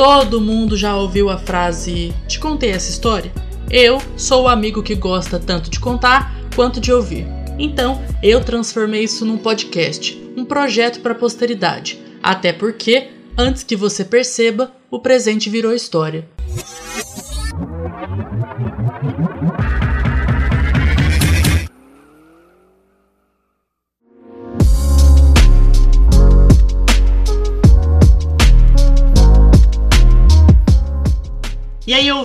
Todo mundo já ouviu a frase: Te contei essa história? Eu sou o amigo que gosta tanto de contar quanto de ouvir. Então, eu transformei isso num podcast, um projeto para a posteridade. Até porque, antes que você perceba, o presente virou história.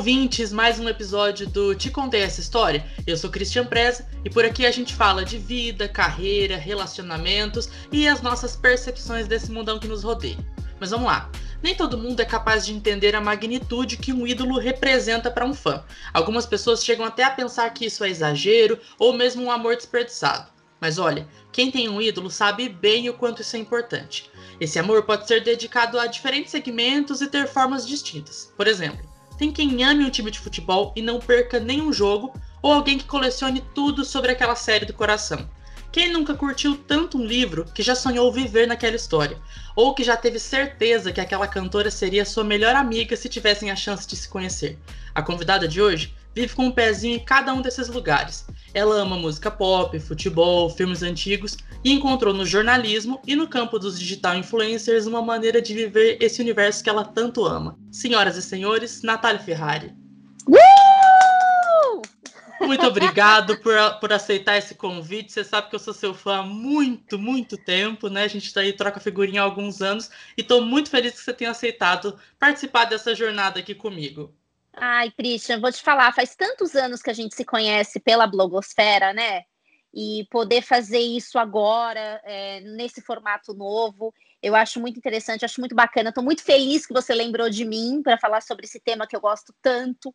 Ouvintes, mais um episódio do Te Contei Essa História? Eu sou Christian Preza e por aqui a gente fala de vida, carreira, relacionamentos e as nossas percepções desse mundão que nos rodeia. Mas vamos lá. Nem todo mundo é capaz de entender a magnitude que um ídolo representa para um fã. Algumas pessoas chegam até a pensar que isso é exagero ou mesmo um amor desperdiçado. Mas olha, quem tem um ídolo sabe bem o quanto isso é importante. Esse amor pode ser dedicado a diferentes segmentos e ter formas distintas. Por exemplo, tem quem ame um time de futebol e não perca nenhum jogo, ou alguém que colecione tudo sobre aquela série do coração. Quem nunca curtiu tanto um livro que já sonhou viver naquela história? Ou que já teve certeza que aquela cantora seria sua melhor amiga se tivessem a chance de se conhecer? A convidada de hoje vive com um pezinho em cada um desses lugares. Ela ama música pop, futebol, filmes antigos e encontrou no jornalismo e no campo dos digital influencers uma maneira de viver esse universo que ela tanto ama. Senhoras e senhores, Natália Ferrari. Uh! Muito obrigado por, por aceitar esse convite. Você sabe que eu sou seu fã há muito, muito tempo, né? A gente tá aí, troca figurinha há alguns anos e estou muito feliz que você tenha aceitado participar dessa jornada aqui comigo. Ai, Christian, vou te falar, faz tantos anos que a gente se conhece pela blogosfera, né? E poder fazer isso agora, é, nesse formato novo, eu acho muito interessante, acho muito bacana. Estou muito feliz que você lembrou de mim para falar sobre esse tema que eu gosto tanto.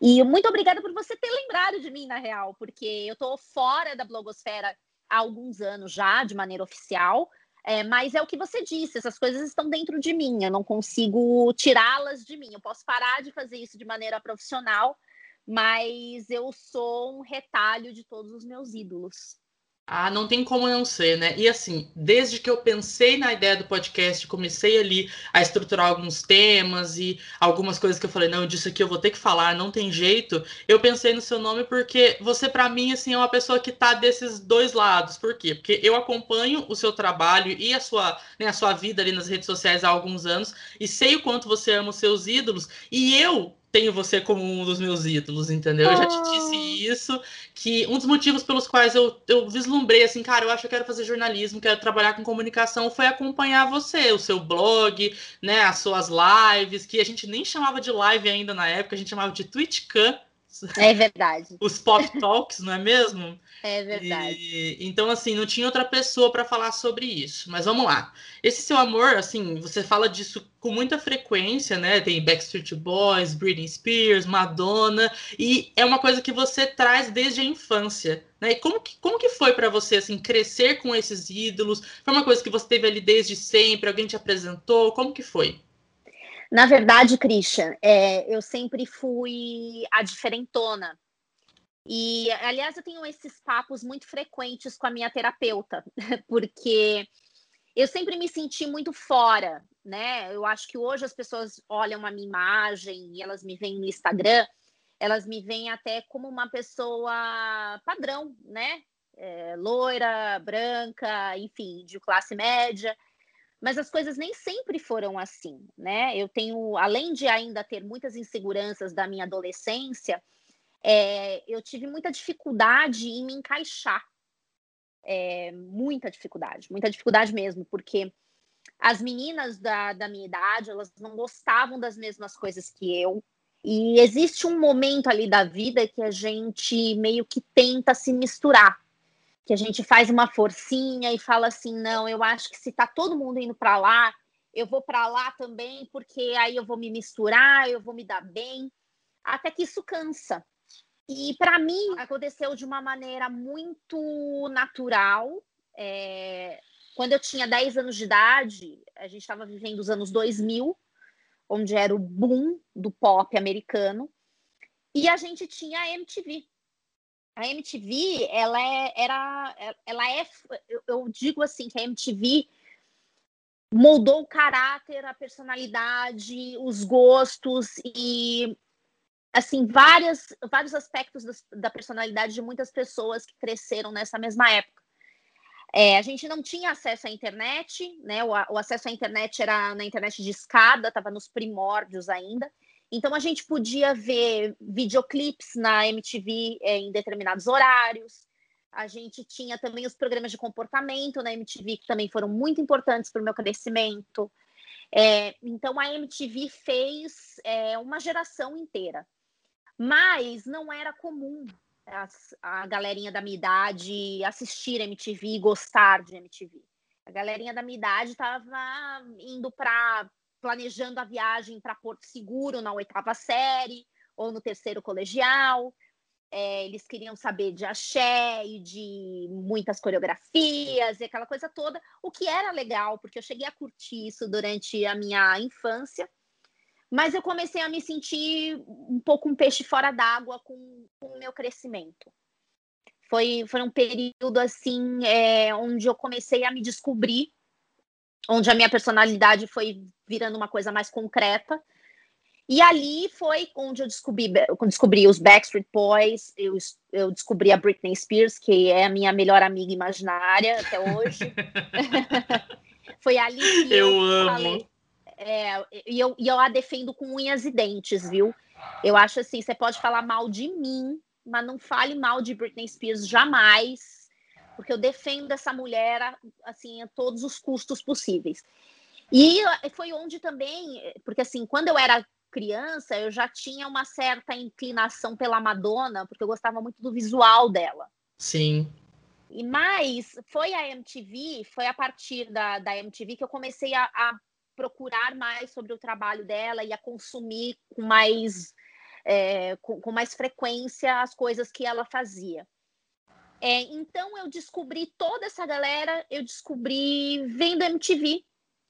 E muito obrigada por você ter lembrado de mim, na real, porque eu estou fora da blogosfera há alguns anos já, de maneira oficial, é, mas é o que você disse, essas coisas estão dentro de mim, eu não consigo tirá-las de mim. Eu posso parar de fazer isso de maneira profissional, mas eu sou um retalho de todos os meus ídolos. Ah, não tem como não ser, né? E assim, desde que eu pensei na ideia do podcast, comecei ali a estruturar alguns temas e algumas coisas que eu falei, não, disso aqui eu vou ter que falar, não tem jeito. Eu pensei no seu nome porque você, para mim, assim, é uma pessoa que tá desses dois lados. Por quê? Porque eu acompanho o seu trabalho e a sua, né, a sua vida ali nas redes sociais há alguns anos e sei o quanto você ama os seus ídolos. E eu tenho você como um dos meus ídolos, entendeu? Eu já te disse ah. isso, que um dos motivos pelos quais eu, eu vislumbrei assim, cara, eu acho que eu quero fazer jornalismo, quero trabalhar com comunicação, foi acompanhar você, o seu blog, né, as suas lives, que a gente nem chamava de live ainda na época, a gente chamava de TwitchCam, é verdade. Os pop talks, não é mesmo? É verdade. E, então, assim, não tinha outra pessoa para falar sobre isso. Mas vamos lá. Esse seu amor, assim, você fala disso com muita frequência, né? Tem Backstreet Boys, Britney Spears, Madonna, e é uma coisa que você traz desde a infância, né? E como que, como que foi para você, assim, crescer com esses ídolos? Foi uma coisa que você teve ali desde sempre? Alguém te apresentou? Como que foi? Na verdade, Christian, é, eu sempre fui a diferentona. E, aliás, eu tenho esses papos muito frequentes com a minha terapeuta, porque eu sempre me senti muito fora, né? Eu acho que hoje as pessoas olham a minha imagem e elas me veem no Instagram, elas me veem até como uma pessoa padrão, né? É, loira, branca, enfim, de classe média mas as coisas nem sempre foram assim, né? Eu tenho, além de ainda ter muitas inseguranças da minha adolescência, é, eu tive muita dificuldade em me encaixar. É, muita dificuldade, muita dificuldade mesmo, porque as meninas da, da minha idade, elas não gostavam das mesmas coisas que eu, e existe um momento ali da vida que a gente meio que tenta se misturar, que a gente faz uma forcinha e fala assim, não, eu acho que se tá todo mundo indo para lá, eu vou para lá também, porque aí eu vou me misturar, eu vou me dar bem, até que isso cansa. E para mim aconteceu de uma maneira muito natural. É... Quando eu tinha 10 anos de idade, a gente estava vivendo os anos 2000, onde era o boom do pop americano, e a gente tinha a MTV a MTV, ela é, era, ela é, eu digo assim que a MTV moldou o caráter, a personalidade, os gostos e assim várias, vários aspectos das, da personalidade de muitas pessoas que cresceram nessa mesma época. É, a gente não tinha acesso à internet, né? O, o acesso à internet era na internet de escada, estava nos primórdios ainda. Então a gente podia ver videoclipes na MTV é, em determinados horários. A gente tinha também os programas de comportamento na MTV, que também foram muito importantes para o meu crescimento. É, então a MTV fez é, uma geração inteira. Mas não era comum a galerinha da minha idade assistir MTV e gostar de MTV. A galerinha da minha idade estava indo para planejando a viagem para Porto Seguro na oitava série ou no terceiro colegial. É, eles queriam saber de axé e de muitas coreografias e aquela coisa toda, o que era legal, porque eu cheguei a curtir isso durante a minha infância, mas eu comecei a me sentir um pouco um peixe fora d'água com, com o meu crescimento. Foi, foi um período assim é, onde eu comecei a me descobrir, onde a minha personalidade foi virando uma coisa mais concreta e ali foi onde eu descobri, descobri os Backstreet Boys, eu, eu descobri a Britney Spears, que é a minha melhor amiga imaginária até hoje. foi ali que eu, eu amo. Falei, é, e, eu, e eu a defendo com unhas e dentes, viu? Eu acho assim, você pode falar mal de mim, mas não fale mal de Britney Spears jamais, porque eu defendo essa mulher assim a todos os custos possíveis. E foi onde também, porque assim, quando eu era criança, eu já tinha uma certa inclinação pela Madonna, porque eu gostava muito do visual dela. Sim. E mais, foi a MTV, foi a partir da, da MTV que eu comecei a, a procurar mais sobre o trabalho dela e a consumir com mais, é, com, com, mais frequência as coisas que ela fazia. É, então eu descobri toda essa galera, eu descobri vendo MTV,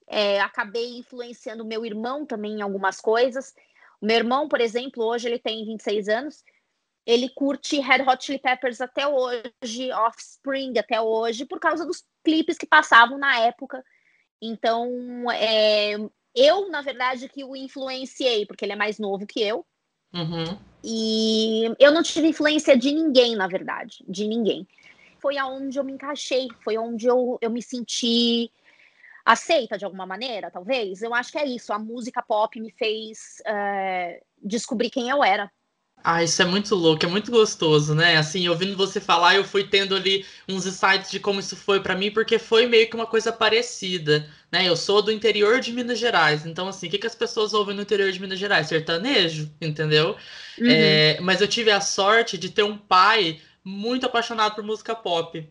é, acabei influenciando meu irmão também em algumas coisas. O meu irmão, por exemplo, hoje ele tem 26 anos, ele curte Red Hot Chili Peppers até hoje, Offspring até hoje, por causa dos clipes que passavam na época. Então, é, eu, na verdade, que o influenciei, porque ele é mais novo que eu. Uhum. E eu não tive influência de ninguém, na verdade, de ninguém. Foi aonde eu me encaixei, foi onde eu, eu me senti aceita de alguma maneira, talvez. Eu acho que é isso. A música pop me fez é, descobrir quem eu era. Ah, isso é muito louco, é muito gostoso, né? Assim, ouvindo você falar, eu fui tendo ali uns insights de como isso foi para mim, porque foi meio que uma coisa parecida, né? Eu sou do interior de Minas Gerais, então assim, o que, que as pessoas ouvem no interior de Minas Gerais? Sertanejo, entendeu? Uhum. É, mas eu tive a sorte de ter um pai muito apaixonado por música pop.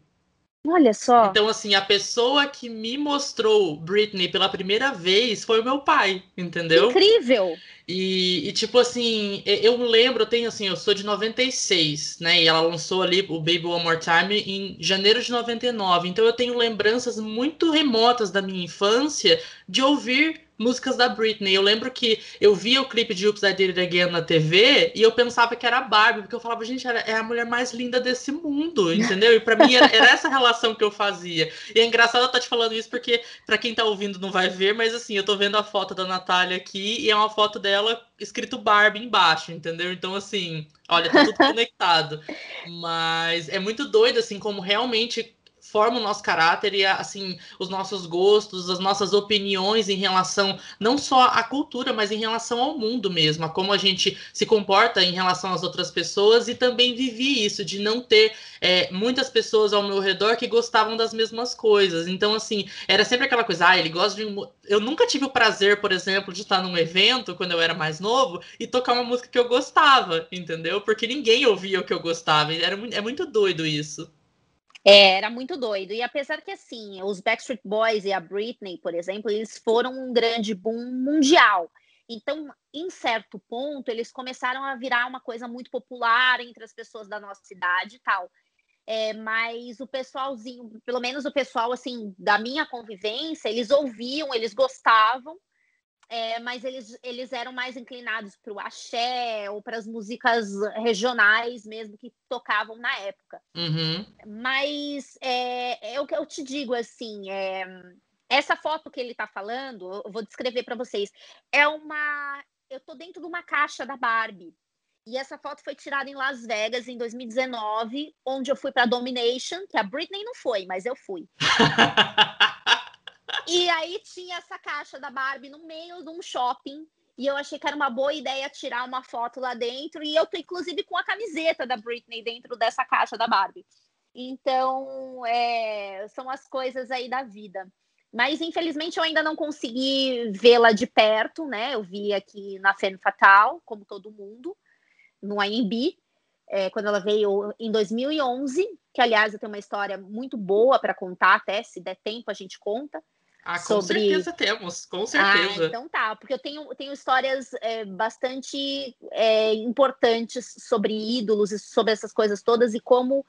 Olha só. Então, assim, a pessoa que me mostrou Britney pela primeira vez foi o meu pai, entendeu? Incrível! E, e, tipo assim, eu lembro, eu tenho assim, eu sou de 96, né? E ela lançou ali o Baby One More Time em janeiro de 99. Então eu tenho lembranças muito remotas da minha infância de ouvir músicas da Britney. Eu lembro que eu via o clipe de Oops, I Did It Again na TV e eu pensava que era a Barbie, porque eu falava, gente, ela é a mulher mais linda desse mundo, entendeu? E para mim era, era, essa relação que eu fazia. E é engraçado eu estar tá te falando isso porque para quem tá ouvindo não vai ver, mas assim, eu tô vendo a foto da Natália aqui e é uma foto dela escrito Barbie embaixo, entendeu? Então assim, olha, tá tudo conectado. Mas é muito doido assim como realmente forma o nosso caráter e assim os nossos gostos, as nossas opiniões em relação não só à cultura, mas em relação ao mundo mesmo, a como a gente se comporta em relação às outras pessoas e também vivi isso de não ter é, muitas pessoas ao meu redor que gostavam das mesmas coisas. Então assim era sempre aquela coisa, ah, ele gosta de eu nunca tive o prazer, por exemplo, de estar num evento quando eu era mais novo e tocar uma música que eu gostava, entendeu? Porque ninguém ouvia o que eu gostava. Era, é muito doido isso. É, era muito doido. E apesar que, assim, os Backstreet Boys e a Britney, por exemplo, eles foram um grande boom mundial. Então, em certo ponto, eles começaram a virar uma coisa muito popular entre as pessoas da nossa cidade e tal. É, mas o pessoalzinho, pelo menos o pessoal, assim, da minha convivência, eles ouviam, eles gostavam, é, mas eles, eles eram mais inclinados para o axé ou para as músicas regionais mesmo que tocavam na época. Uhum. Mas é, é, o que eu te digo assim, é, essa foto que ele está falando, eu vou descrever para vocês. É uma. Eu tô dentro de uma caixa da Barbie. E essa foto foi tirada em Las Vegas em 2019, onde eu fui para Domination, que a Britney não foi, mas eu fui. e aí tinha essa caixa da Barbie no meio de um shopping. E eu achei que era uma boa ideia tirar uma foto lá dentro. E eu tô, inclusive, com a camiseta da Britney dentro dessa caixa da Barbie. Então, é, são as coisas aí da vida. Mas, infelizmente, eu ainda não consegui vê-la de perto, né? Eu vi aqui na Femme Fatal, como todo mundo no AMB, é, quando ela veio em 2011, que aliás eu tenho uma história muito boa para contar, até se der tempo a gente conta. Ah, com sobre... certeza temos, com certeza. Ah, então tá, porque eu tenho, tenho histórias é, bastante é, importantes sobre ídolos e sobre essas coisas todas e como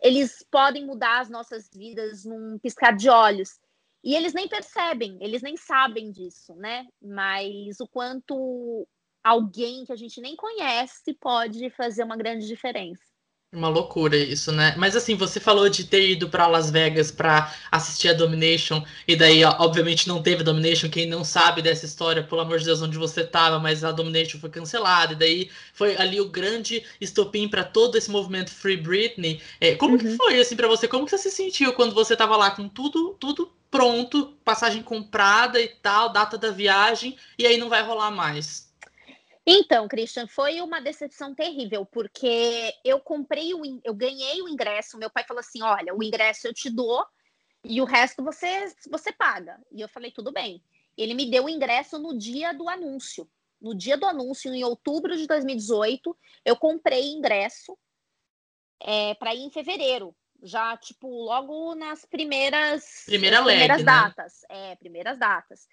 eles podem mudar as nossas vidas num piscar de olhos. E eles nem percebem, eles nem sabem disso, né? Mas o quanto alguém que a gente nem conhece pode fazer uma grande diferença. Uma loucura isso, né? Mas assim, você falou de ter ido para Las Vegas para assistir a Domination, e daí, obviamente, não teve Domination. Quem não sabe dessa história, pelo amor de Deus, onde você estava, mas a Domination foi cancelada, e daí foi ali o grande estopim para todo esse movimento Free Britney. É, como uhum. que foi, assim, para você? Como que você se sentiu quando você estava lá com tudo, tudo pronto, passagem comprada e tal, data da viagem, e aí não vai rolar mais? Então, Christian, foi uma decepção terrível, porque eu comprei o eu ganhei o ingresso, meu pai falou assim: "Olha, o ingresso eu te dou e o resto você você paga". E eu falei: "Tudo bem". Ele me deu o ingresso no dia do anúncio. No dia do anúncio, em outubro de 2018, eu comprei ingresso é, para ir em fevereiro, já tipo logo nas primeiras Primeira primeiras leg, datas, né? é, primeiras datas.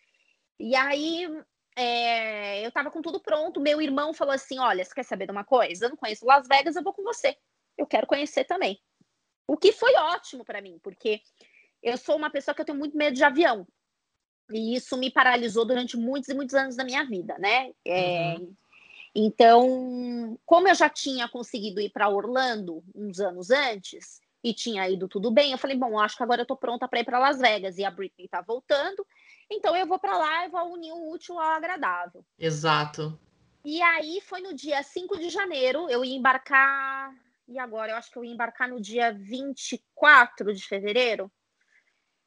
E aí é, eu tava com tudo pronto. Meu irmão falou assim: Olha, você quer saber de uma coisa? Eu não conheço Las Vegas, eu vou com você. Eu quero conhecer também. O que foi ótimo para mim, porque eu sou uma pessoa que eu tenho muito medo de avião. E isso me paralisou durante muitos e muitos anos da minha vida, né? É, uhum. Então, como eu já tinha conseguido ir para Orlando uns anos antes e tinha ido tudo bem, eu falei: Bom, acho que agora eu tô pronta para ir para Las Vegas. E a Britney tá voltando. Então eu vou para lá e vou unir o útil ao agradável. Exato. E aí foi no dia 5 de janeiro, eu ia embarcar. E agora? Eu acho que eu ia embarcar no dia 24 de fevereiro.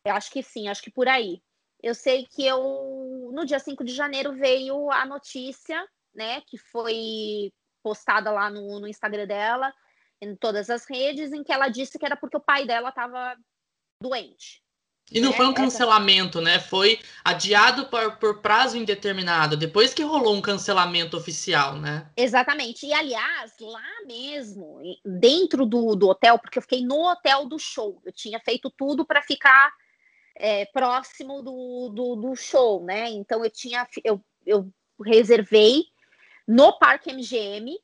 Eu acho que sim, acho que por aí. Eu sei que eu no dia 5 de janeiro veio a notícia, né, que foi postada lá no, no Instagram dela, em todas as redes, em que ela disse que era porque o pai dela estava doente. E não é, foi um cancelamento, né? Foi adiado por, por, prazo indeterminado, depois que rolou um cancelamento oficial, né? Exatamente. E, aliás, lá mesmo, dentro do, do hotel, porque eu fiquei no hotel do show, eu tinha feito tudo para ficar é, próximo do, do, do, show, né? Então, eu tinha, eu, eu reservei no Parque MGM,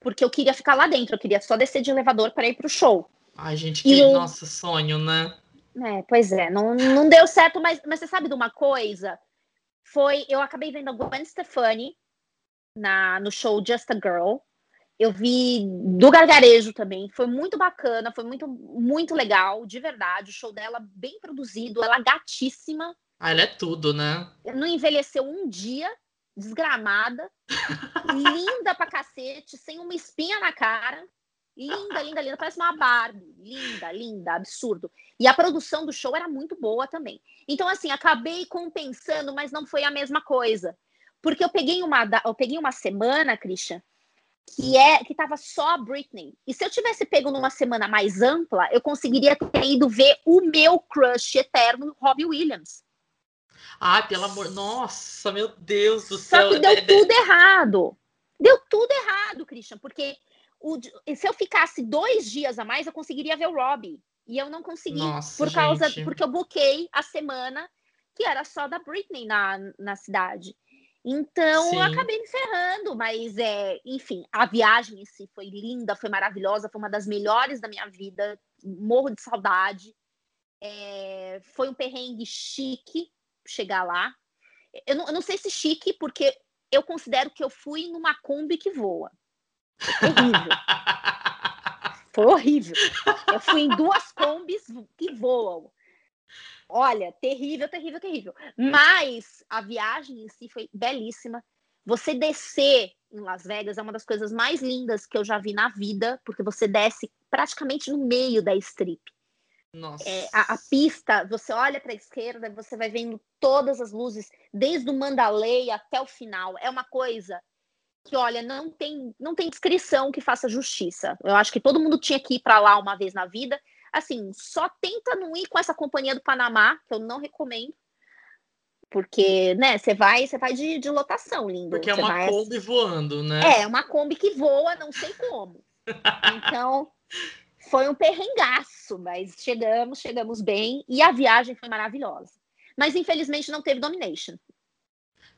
porque eu queria ficar lá dentro, eu queria só descer de elevador para ir para o show. Ai, gente, que e nosso sonho, né? É, pois é, não, não deu certo, mas, mas você sabe de uma coisa? Foi, eu acabei vendo a Gwen Stefani na, no show Just a Girl. Eu vi do Gargarejo também, foi muito bacana, foi muito, muito legal, de verdade. O show dela bem produzido, ela gatíssima. Ah, ela é tudo, né? Não envelheceu um dia, desgramada, linda pra cacete, sem uma espinha na cara. Linda, linda, linda. Parece uma Barbie. Linda, linda, absurdo. E a produção do show era muito boa também. Então, assim, acabei compensando, mas não foi a mesma coisa. Porque eu peguei uma, eu peguei uma semana, Christian, que é que tava só a Britney. E se eu tivesse pego numa semana mais ampla, eu conseguiria ter ido ver o meu crush eterno, Robbie Williams. Ai, pelo amor. Nossa, meu Deus do céu. Só que deu tudo errado. Deu tudo errado, Christian, porque o, se eu ficasse dois dias a mais, eu conseguiria ver o Robbie. E eu não consegui Nossa, por causa gente. porque eu buquei a semana que era só da Britney na, na cidade. Então, Sim. eu acabei me ferrando, mas é, enfim, a viagem em si foi linda, foi maravilhosa, foi uma das melhores da minha vida. Morro de saudade. É, foi um perrengue chique chegar lá. Eu não, eu não sei se chique, porque eu considero que eu fui numa Kombi que voa. Horrível. Foi horrível. Eu fui em duas combis que voam. Olha, terrível, terrível, terrível. Mas a viagem em si foi belíssima. Você descer em Las Vegas é uma das coisas mais lindas que eu já vi na vida, porque você desce praticamente no meio da strip. Nossa. É, a, a, pista, você olha para a esquerda, você vai vendo todas as luzes, desde o Mandalay até o final. É uma coisa que, olha, não tem, não tem descrição que faça justiça. Eu acho que todo mundo tinha que ir para lá uma vez na vida. Assim, só tenta não ir com essa companhia do Panamá, que eu não recomendo. Porque, né, você vai, você vai de, de lotação, lindo. Porque é uma vai... Kombi voando, né? É, uma Kombi que voa, não sei como. Então, foi um perrengaço, mas chegamos, chegamos bem e a viagem foi maravilhosa. Mas infelizmente não teve domination.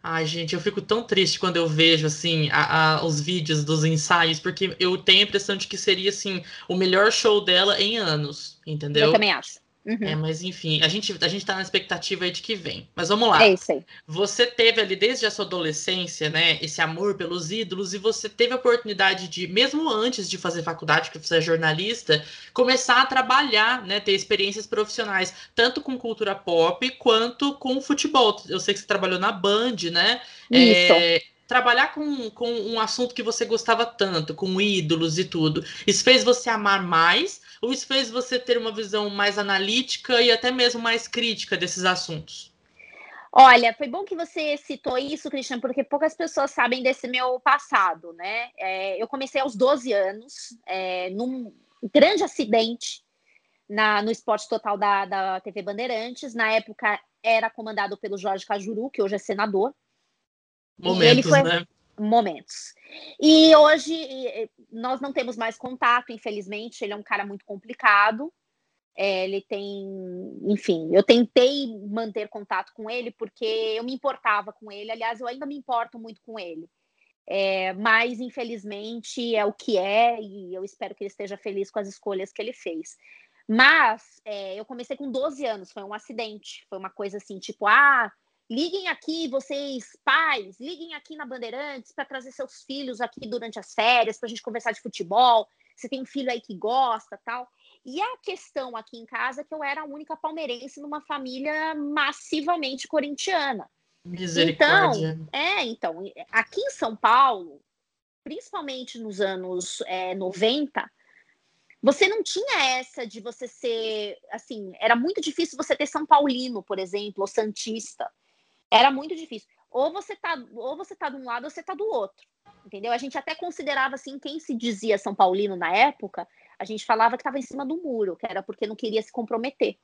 Ai, gente, eu fico tão triste quando eu vejo, assim, a, a, os vídeos dos ensaios, porque eu tenho a impressão de que seria, assim, o melhor show dela em anos, entendeu? Eu também acho. Uhum. É, mas enfim, a gente, a gente tá na expectativa aí de que vem. Mas vamos lá. É isso aí. Você teve ali desde a sua adolescência, né, esse amor pelos ídolos, e você teve a oportunidade de, mesmo antes de fazer faculdade, porque você é jornalista, começar a trabalhar, né, ter experiências profissionais, tanto com cultura pop quanto com futebol. Eu sei que você trabalhou na Band, né? Isso. É, trabalhar com, com um assunto que você gostava tanto, com ídolos e tudo, isso fez você amar mais ou isso fez você ter uma visão mais analítica e até mesmo mais crítica desses assuntos? Olha, foi bom que você citou isso, Christian, porque poucas pessoas sabem desse meu passado, né? É, eu comecei aos 12 anos, é, num grande acidente na, no esporte total da, da TV Bandeirantes. Na época era comandado pelo Jorge Cajuru, que hoje é senador. Momentos, foi... né? Momentos. E hoje nós não temos mais contato, infelizmente. Ele é um cara muito complicado. É, ele tem, enfim, eu tentei manter contato com ele porque eu me importava com ele. Aliás, eu ainda me importo muito com ele. É, mas infelizmente é o que é e eu espero que ele esteja feliz com as escolhas que ele fez. Mas é, eu comecei com 12 anos, foi um acidente, foi uma coisa assim, tipo, ah, Liguem aqui, vocês pais, liguem aqui na Bandeirantes para trazer seus filhos aqui durante as férias, para a gente conversar de futebol. Você tem um filho aí que gosta tal. E a questão aqui em casa é que eu era a única palmeirense numa família massivamente corintiana. Misericórdia. Então, é, então, aqui em São Paulo, principalmente nos anos é, 90, você não tinha essa de você ser, assim, era muito difícil você ter São Paulino, por exemplo, ou Santista. Era muito difícil. Ou você tá, ou você tá de um lado ou você tá do outro. Entendeu? A gente até considerava assim, quem se dizia São Paulino na época, a gente falava que estava em cima do muro, que era porque não queria se comprometer.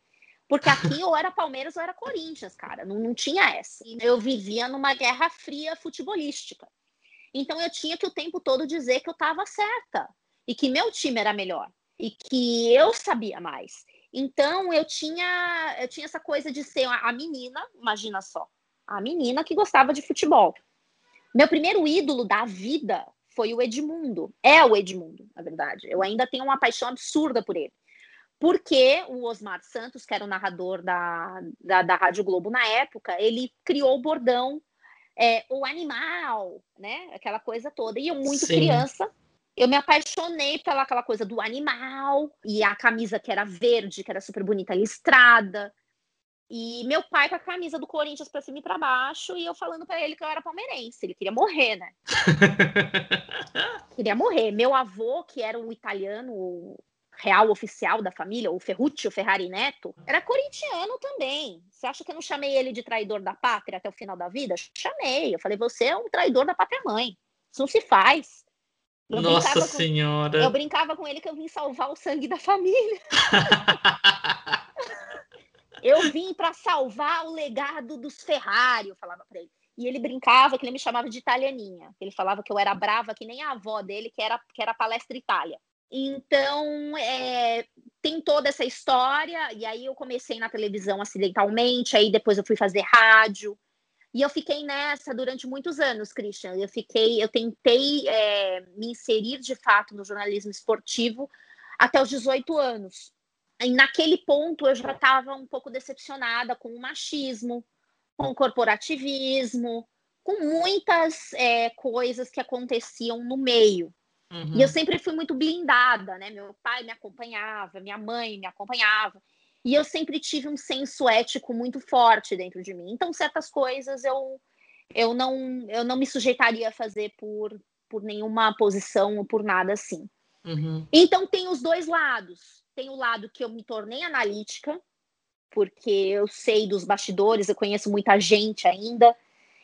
Porque aqui ou era Palmeiras ou era Corinthians, cara. Não, não tinha essa. Eu vivia numa guerra fria futebolística. Então eu tinha que o tempo todo dizer que eu estava certa e que meu time era melhor e que eu sabia mais. Então eu tinha eu tinha essa coisa de ser a menina, imagina só, a menina que gostava de futebol. Meu primeiro ídolo da vida foi o Edmundo. É o Edmundo, na verdade. Eu ainda tenho uma paixão absurda por ele. Porque o Osmar Santos, que era o narrador da, da, da Rádio Globo na época, ele criou o bordão é, o animal, né? Aquela coisa toda. E eu, muito Sim. criança, eu me apaixonei pela aquela coisa do animal e a camisa que era verde, que era super bonita, listrada. E meu pai com a camisa do Corinthians para cima e para baixo, e eu falando para ele que eu era palmeirense. Ele queria morrer, né? queria morrer. Meu avô, que era um italiano real oficial da família, o Ferruccio Ferrari Neto, era corintiano também. Você acha que eu não chamei ele de traidor da pátria até o final da vida? Chamei. Eu falei, você é um traidor da pátria mãe. Isso não se faz. Eu Nossa Senhora! Com... Eu brincava com ele que eu vim salvar o sangue da família. Eu vim para salvar o legado dos Ferrari, eu falava para ele. E ele brincava que ele me chamava de italianinha. Ele falava que eu era brava que nem a avó dele, que era, que era palestra Itália. Então, é, tem toda essa história. E aí eu comecei na televisão acidentalmente, aí depois eu fui fazer rádio. E eu fiquei nessa durante muitos anos, Christian. Eu fiquei, eu tentei é, me inserir de fato no jornalismo esportivo até os 18 anos. Naquele ponto eu já estava um pouco decepcionada com o machismo, com o corporativismo, com muitas é, coisas que aconteciam no meio. Uhum. E eu sempre fui muito blindada, né? Meu pai me acompanhava, minha mãe me acompanhava. E eu sempre tive um senso ético muito forte dentro de mim. Então, certas coisas eu, eu, não, eu não me sujeitaria a fazer por, por nenhuma posição ou por nada assim. Uhum. Então, tem os dois lados. Tem o lado que eu me tornei analítica, porque eu sei dos bastidores, eu conheço muita gente ainda.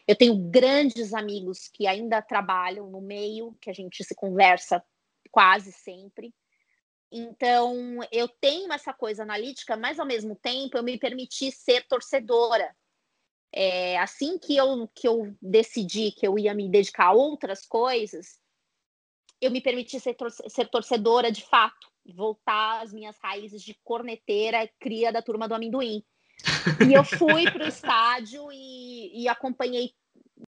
Eu tenho grandes amigos que ainda trabalham no meio, que a gente se conversa quase sempre. Então, eu tenho essa coisa analítica, mas ao mesmo tempo eu me permiti ser torcedora. É, assim que eu, que eu decidi que eu ia me dedicar a outras coisas, eu me permiti ser, ser torcedora de fato, voltar às minhas raízes de corneteira, cria da turma do amendoim. E eu fui para o estádio e, e acompanhei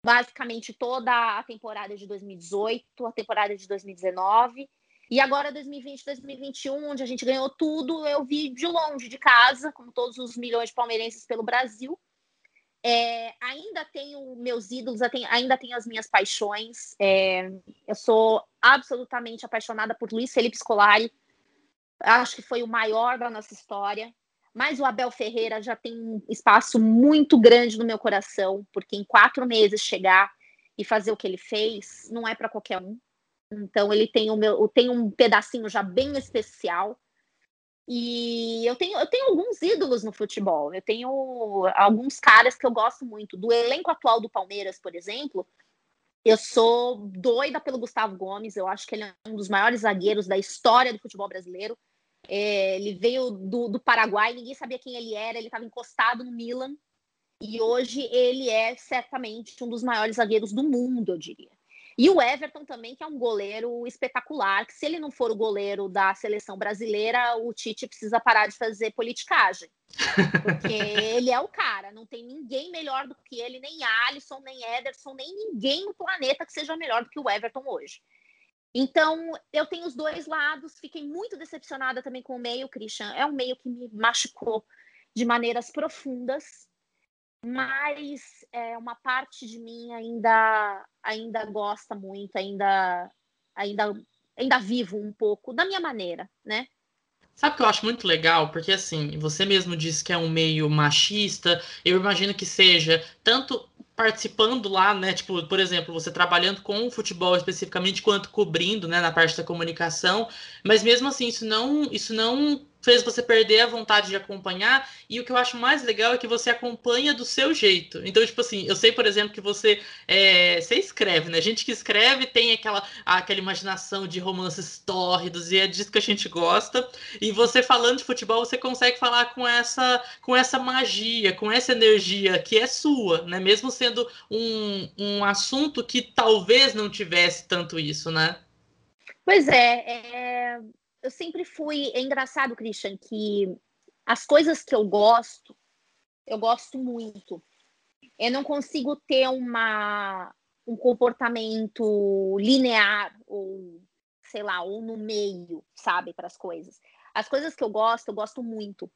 basicamente toda a temporada de 2018, a temporada de 2019 e agora 2020, 2021, onde a gente ganhou tudo, eu vi de longe de casa, como todos os milhões de palmeirenses pelo Brasil. É, ainda tenho meus ídolos, ainda tenho as minhas paixões. É, eu sou absolutamente apaixonada por Luiz Felipe Scolari. Acho que foi o maior da nossa história. Mas o Abel Ferreira já tem um espaço muito grande no meu coração, porque em quatro meses chegar e fazer o que ele fez não é para qualquer um. Então ele tem o meu, tem um pedacinho já bem especial. E eu tenho, eu tenho alguns ídolos no futebol. Eu tenho alguns caras que eu gosto muito. Do elenco atual do Palmeiras, por exemplo, eu sou doida pelo Gustavo Gomes. Eu acho que ele é um dos maiores zagueiros da história do futebol brasileiro. É, ele veio do, do Paraguai, ninguém sabia quem ele era. Ele estava encostado no Milan. E hoje ele é certamente um dos maiores zagueiros do mundo, eu diria. E o Everton também, que é um goleiro espetacular, que se ele não for o goleiro da seleção brasileira, o Tite precisa parar de fazer politicagem. Porque ele é o cara, não tem ninguém melhor do que ele, nem Alisson, nem Ederson, nem ninguém no planeta que seja melhor do que o Everton hoje. Então, eu tenho os dois lados, fiquei muito decepcionada também com o meio, Christian. É um meio que me machucou de maneiras profundas mas é, uma parte de mim ainda ainda gosta muito, ainda ainda ainda vivo um pouco da minha maneira, né? Sabe o que eu acho muito legal? Porque assim, você mesmo disse que é um meio machista, eu imagino que seja tanto participando lá, né? Tipo, por exemplo, você trabalhando com o futebol especificamente, quanto cobrindo, né, na parte da comunicação, mas mesmo assim, isso não, isso não fez você perder a vontade de acompanhar. E o que eu acho mais legal é que você acompanha do seu jeito. Então, tipo assim, eu sei, por exemplo, que você é, você escreve, né? Gente que escreve tem aquela, aquela imaginação de romances tórridos e é disso que a gente gosta. E você falando de futebol, você consegue falar com essa com essa magia, com essa energia que é sua, né? Mesmo sendo um, um assunto que talvez não tivesse tanto isso, né? Pois é, é eu sempre fui. É engraçado, Christian, que as coisas que eu gosto, eu gosto muito. Eu não consigo ter uma, um comportamento linear ou, sei lá, ou no meio, sabe, para as coisas. As coisas que eu gosto, eu gosto muito.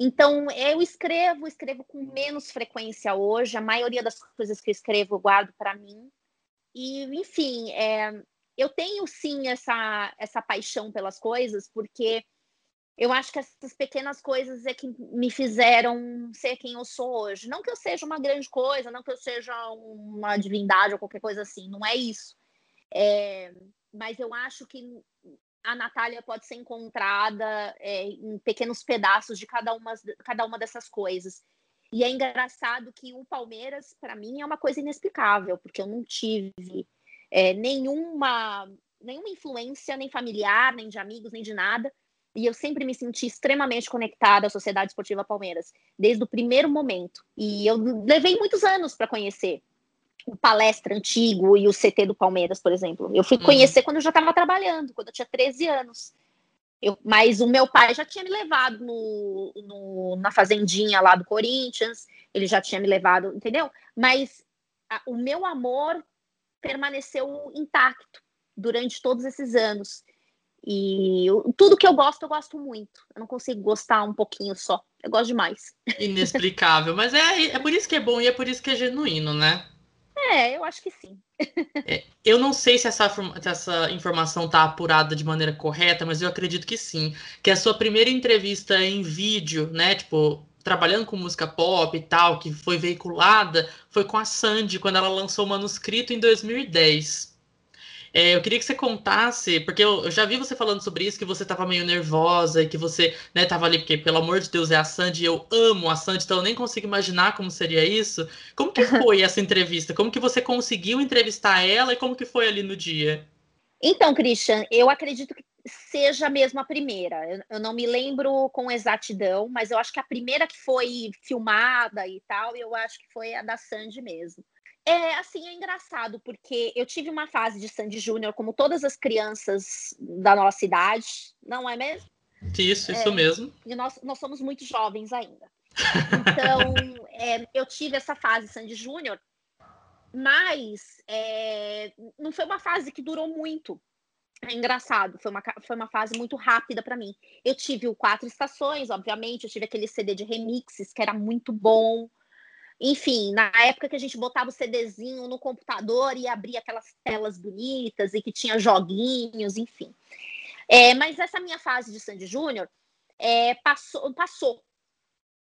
Então, eu escrevo, escrevo com menos frequência hoje. A maioria das coisas que eu escrevo eu guardo para mim. E, enfim, é, eu tenho sim essa, essa paixão pelas coisas, porque eu acho que essas pequenas coisas é que me fizeram ser quem eu sou hoje. Não que eu seja uma grande coisa, não que eu seja uma divindade ou qualquer coisa assim, não é isso. É, mas eu acho que a Natália pode ser encontrada é, em pequenos pedaços de cada uma, cada uma dessas coisas. E é engraçado que o Palmeiras, para mim, é uma coisa inexplicável, porque eu não tive é, nenhuma, nenhuma influência, nem familiar, nem de amigos, nem de nada. E eu sempre me senti extremamente conectada à Sociedade Esportiva Palmeiras, desde o primeiro momento. E eu levei muitos anos para conhecer o palestra antigo e o CT do Palmeiras, por exemplo. Eu fui uhum. conhecer quando eu já estava trabalhando, quando eu tinha 13 anos. Eu, mas o meu pai já tinha me levado no, no, na fazendinha lá do Corinthians, ele já tinha me levado, entendeu? Mas a, o meu amor permaneceu intacto durante todos esses anos. E eu, tudo que eu gosto, eu gosto muito. Eu não consigo gostar um pouquinho só. Eu gosto demais. Inexplicável. Mas é, é por isso que é bom e é por isso que é genuíno, né? É, eu acho que sim. é, eu não sei se essa, se essa informação está apurada de maneira correta, mas eu acredito que sim. Que a sua primeira entrevista em vídeo, né? Tipo, trabalhando com música pop e tal, que foi veiculada, foi com a Sandy, quando ela lançou o manuscrito em 2010. É, eu queria que você contasse, porque eu, eu, já vi você falando sobre isso, que você estava meio nervosa e que você né, tava ali, porque, pelo amor de Deus, é a Sandy, eu amo a Sandy, então eu nem consigo imaginar como seria isso. Como que foi essa entrevista? Como que você conseguiu entrevistar ela e como que foi ali no dia? Então, Christian, eu acredito que seja mesmo a primeira. Eu, eu, não me lembro com exatidão, mas eu acho que a primeira que foi filmada e tal, eu acho que foi a da Sandy mesmo. É, assim, é engraçado, porque eu tive uma fase de Sandy Júnior, como todas as crianças da nossa idade, não é mesmo? Isso, isso é, mesmo. E nós, nós somos muito jovens ainda. Então, é, eu tive essa fase Sandy Júnior, mas é, não foi uma fase que durou muito. É engraçado, foi uma, foi uma fase muito rápida para mim. Eu tive o Quatro Estações, obviamente, eu tive aquele CD de remixes que era muito bom. Enfim, na época que a gente botava o CDzinho no computador e abria aquelas telas bonitas e que tinha joguinhos, enfim. É, mas essa minha fase de Sandy Júnior é, passou, passou.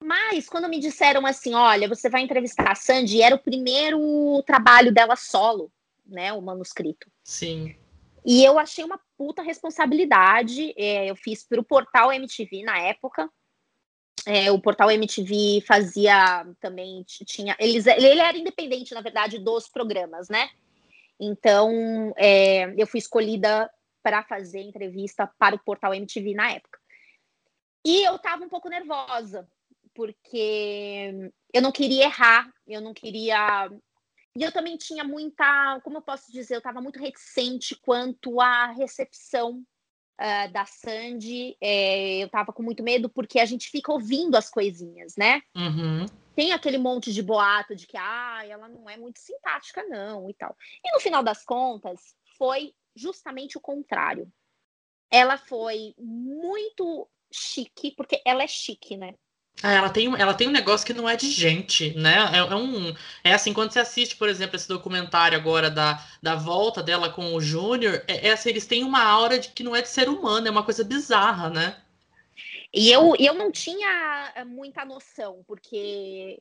Mas quando me disseram assim, olha, você vai entrevistar a Sandy, era o primeiro trabalho dela solo, né, o manuscrito. Sim. E eu achei uma puta responsabilidade. É, eu fiz para o portal MTV na época. É, o portal MTV fazia também tinha eles ele era independente na verdade dos programas, né? Então é, eu fui escolhida para fazer entrevista para o portal MTV na época. E eu estava um pouco nervosa porque eu não queria errar, eu não queria e eu também tinha muita, como eu posso dizer, eu estava muito reticente quanto à recepção uh, da Sandy. É, eu estava com muito medo porque a gente fica ouvindo as coisinhas, né? Uhum. Tem aquele monte de boato de que ah, ela não é muito simpática, não, e tal. E no final das contas, foi justamente o contrário. Ela foi muito chique, porque ela é chique, né? Ah, ela tem, ela tem um negócio que não é de gente, né? É, é, um, é assim, quando você assiste, por exemplo, esse documentário agora da, da volta dela com o Júnior, é, é assim, eles têm uma aura de que não é de ser humano, é uma coisa bizarra, né? E eu, eu não tinha eh, muita noção, porque,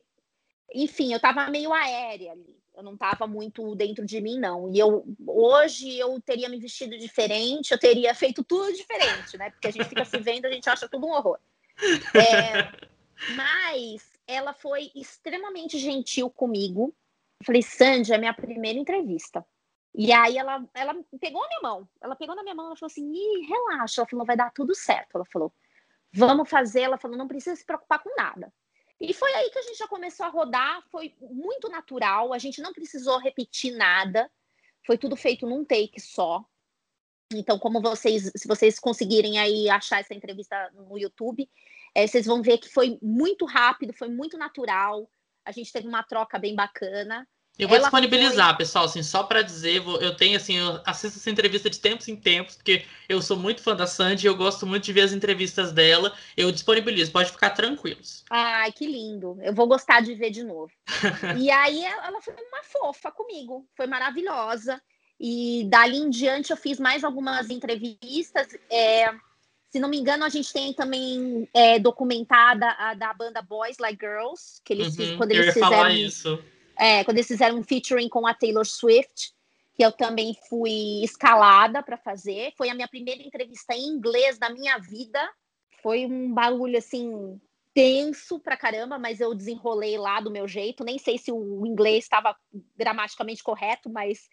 enfim, eu tava meio aérea ali. Eu não tava muito dentro de mim, não. E eu hoje eu teria me vestido diferente, eu teria feito tudo diferente, né? Porque a gente fica se vendo, a gente acha tudo um horror. É, mas ela foi extremamente gentil comigo. Falei, Sandy, é minha primeira entrevista. E aí ela, ela pegou a minha mão. Ela pegou na minha mão, ela falou assim: Ih, relaxa. Ela falou, vai dar tudo certo. Ela falou, vamos fazer. Ela falou, não precisa se preocupar com nada. E foi aí que a gente já começou a rodar, foi muito natural, a gente não precisou repetir nada, foi tudo feito num take só. Então, como vocês, se vocês conseguirem aí achar essa entrevista no YouTube, é, vocês vão ver que foi muito rápido, foi muito natural. A gente teve uma troca bem bacana. Eu vou Ela disponibilizar, foi... pessoal, assim, só para dizer, eu tenho assim, eu assisto essa entrevista de tempos em tempos, porque eu sou muito fã da Sandy, eu gosto muito de ver as entrevistas dela. Eu disponibilizo, pode ficar tranquilos. Ai, que lindo. Eu vou gostar de ver de novo. e aí ela foi uma fofa comigo, foi maravilhosa. E dali em diante eu fiz mais algumas entrevistas. É, se não me engano, a gente tem também é, documentada a da banda Boys Like Girls, que eles uhum, quando eles fizeram isso. É, quando eles fizeram um featuring com a Taylor Swift, que eu também fui escalada para fazer. Foi a minha primeira entrevista em inglês da minha vida. Foi um bagulho assim tenso pra caramba, mas eu desenrolei lá do meu jeito. Nem sei se o inglês estava gramaticalmente correto, mas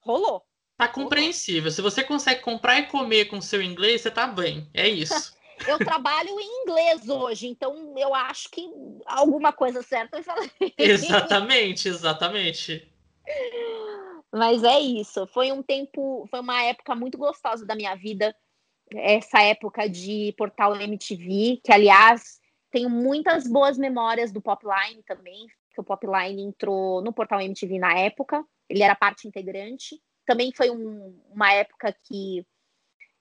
rolou. Tá compreensível. Se você consegue comprar e comer com seu inglês, você tá bem. É isso. eu trabalho em inglês hoje, então eu acho que alguma coisa certa eu falei. Exatamente, exatamente. Mas é isso. Foi um tempo, foi uma época muito gostosa da minha vida. Essa época de portal MTV, que aliás tenho muitas boas memórias do Popline também, que o Popline entrou no portal MTV na época. Ele era parte integrante também foi um, uma época que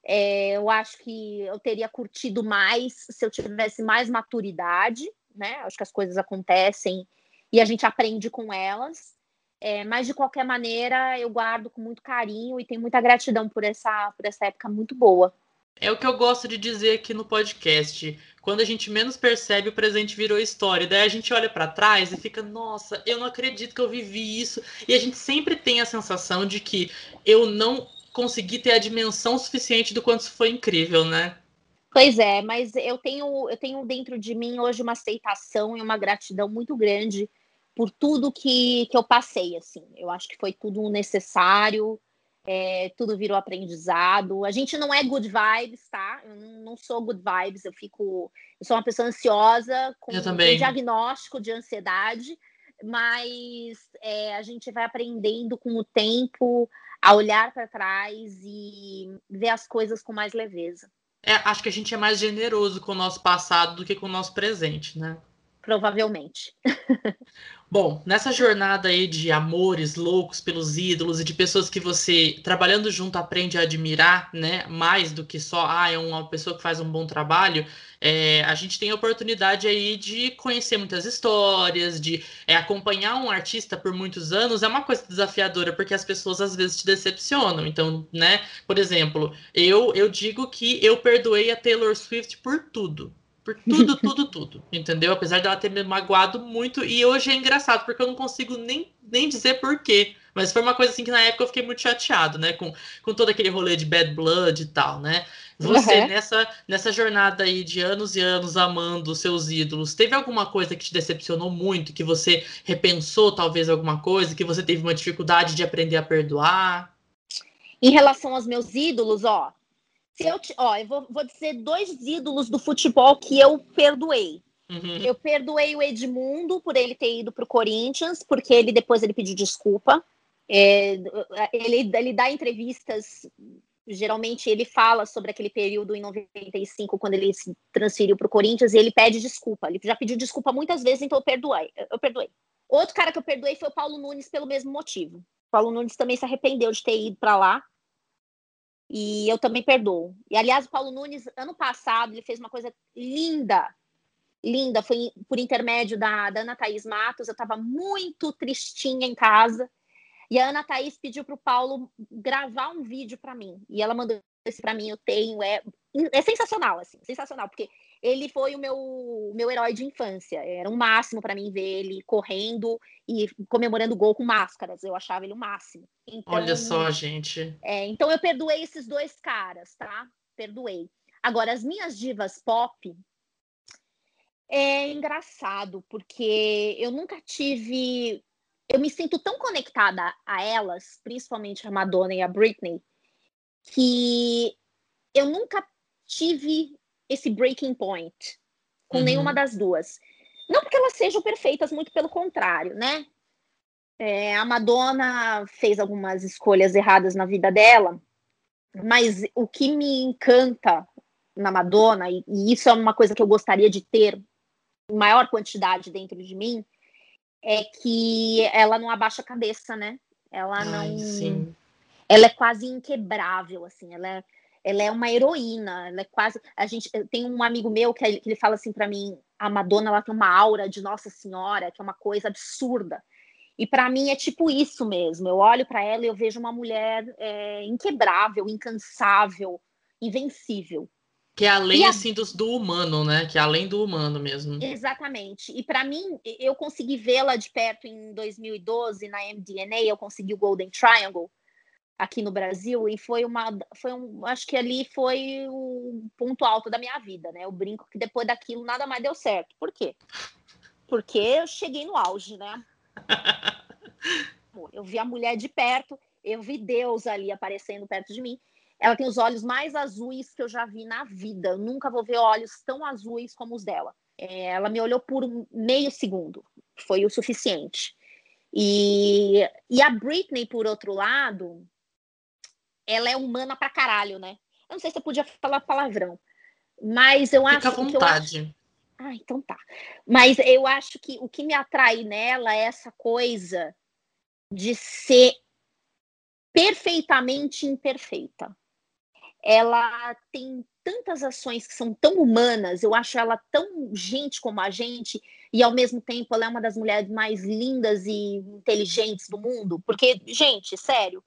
é, eu acho que eu teria curtido mais se eu tivesse mais maturidade, né? Acho que as coisas acontecem e a gente aprende com elas. É, mas de qualquer maneira, eu guardo com muito carinho e tenho muita gratidão por essa, por essa época muito boa. É o que eu gosto de dizer aqui no podcast. Quando a gente menos percebe, o presente virou história. Daí a gente olha para trás e fica, nossa, eu não acredito que eu vivi isso. E a gente sempre tem a sensação de que eu não consegui ter a dimensão suficiente do quanto isso foi incrível, né? Pois é, mas eu tenho, eu tenho dentro de mim hoje uma aceitação e uma gratidão muito grande por tudo que, que eu passei, assim. Eu acho que foi tudo necessário, é, tudo virou aprendizado. A gente não é good vibes, tá? Eu não, sou good vibes, eu fico. Eu sou uma pessoa ansiosa, com, com diagnóstico de ansiedade, mas é, a gente vai aprendendo com o tempo a olhar para trás e ver as coisas com mais leveza. É, acho que a gente é mais generoso com o nosso passado do que com o nosso presente, né? Provavelmente. Bom, nessa jornada aí de amores loucos pelos ídolos e de pessoas que você, trabalhando junto, aprende a admirar, né? Mais do que só, ah, é uma pessoa que faz um bom trabalho, é, a gente tem a oportunidade aí de conhecer muitas histórias, de é, acompanhar um artista por muitos anos, é uma coisa desafiadora, porque as pessoas às vezes te decepcionam. Então, né, por exemplo, eu, eu digo que eu perdoei a Taylor Swift por tudo por tudo, tudo, tudo. Entendeu? Apesar dela ter me magoado muito. E hoje é engraçado, porque eu não consigo nem, nem dizer porquê. Mas foi uma coisa assim que na época eu fiquei muito chateado, né? Com, com todo aquele rolê de bad blood e tal, né? Você, uhum. nessa, nessa jornada aí de anos e anos amando os seus ídolos, teve alguma coisa que te decepcionou muito, que você repensou talvez alguma coisa, que você teve uma dificuldade de aprender a perdoar? Em relação aos meus ídolos, ó, se eu, te, ó, eu vou, vou dizer dois ídolos do futebol que eu perdoei. Uhum. Eu perdoei o Edmundo por ele ter ido para o Corinthians, porque ele depois ele pediu desculpa. É, ele, ele dá entrevistas, geralmente ele fala sobre aquele período em 95, quando ele se transferiu para o Corinthians, e ele pede desculpa. Ele já pediu desculpa muitas vezes, então eu perdoei. Eu perdoei. Outro cara que eu perdoei foi o Paulo Nunes pelo mesmo motivo. O Paulo Nunes também se arrependeu de ter ido para lá. E eu também perdoo. E, aliás, o Paulo Nunes, ano passado, ele fez uma coisa linda, linda. Foi por intermédio da, da Ana Thaís Matos. Eu estava muito tristinha em casa. E a Ana Thaís pediu para o Paulo gravar um vídeo para mim. E ela mandou esse para mim, eu tenho. É, é sensacional, assim, sensacional, porque ele foi o meu, meu herói de infância. Era um máximo para mim ver ele correndo e comemorando o gol com máscaras. Eu achava ele o máximo. Então, Olha só, gente. É, então eu perdoei esses dois caras, tá? Perdoei. Agora, as minhas divas pop é engraçado, porque eu nunca tive. Eu me sinto tão conectada a elas, principalmente a Madonna e a Britney, que eu nunca tive esse breaking point com uhum. nenhuma das duas. Não porque elas sejam perfeitas, muito pelo contrário, né? É, a Madonna fez algumas escolhas erradas na vida dela, mas o que me encanta na Madonna, e, e isso é uma coisa que eu gostaria de ter em maior quantidade dentro de mim, é que ela não abaixa a cabeça, né? Ela Ai, não. Sim. Ela é quase inquebrável, assim. Ela é, ela é uma heroína, ela é quase. A gente tem um amigo meu que, ele, que ele fala assim para mim: a Madonna ela tem uma aura de Nossa Senhora, que é uma coisa absurda. E para mim é tipo isso mesmo. Eu olho para ela e eu vejo uma mulher é, inquebrável, incansável, invencível. Que é além a... assim do, do, humano, né? Que é além do humano mesmo. Exatamente. E para mim, eu consegui vê-la de perto em 2012 na MDNA, eu consegui o Golden Triangle aqui no Brasil e foi uma foi um acho que ali foi o ponto alto da minha vida, né? Eu brinco que depois daquilo nada mais deu certo. Por quê? Porque eu cheguei no auge, né? Eu vi a mulher de perto, eu vi Deus ali aparecendo perto de mim. Ela tem os olhos mais azuis que eu já vi na vida. Eu nunca vou ver olhos tão azuis como os dela. É, ela me olhou por meio segundo, foi o suficiente. E, e a Britney, por outro lado, ela é humana pra caralho, né? Eu não sei se eu podia falar palavrão, mas eu Fica acho à vontade. que. Acho... Ah, então tá. Mas eu acho que o que me atrai nela é essa coisa de ser perfeitamente imperfeita. Ela tem tantas ações que são tão humanas, eu acho ela tão gente como a gente, e ao mesmo tempo ela é uma das mulheres mais lindas e inteligentes do mundo. Porque, gente, sério,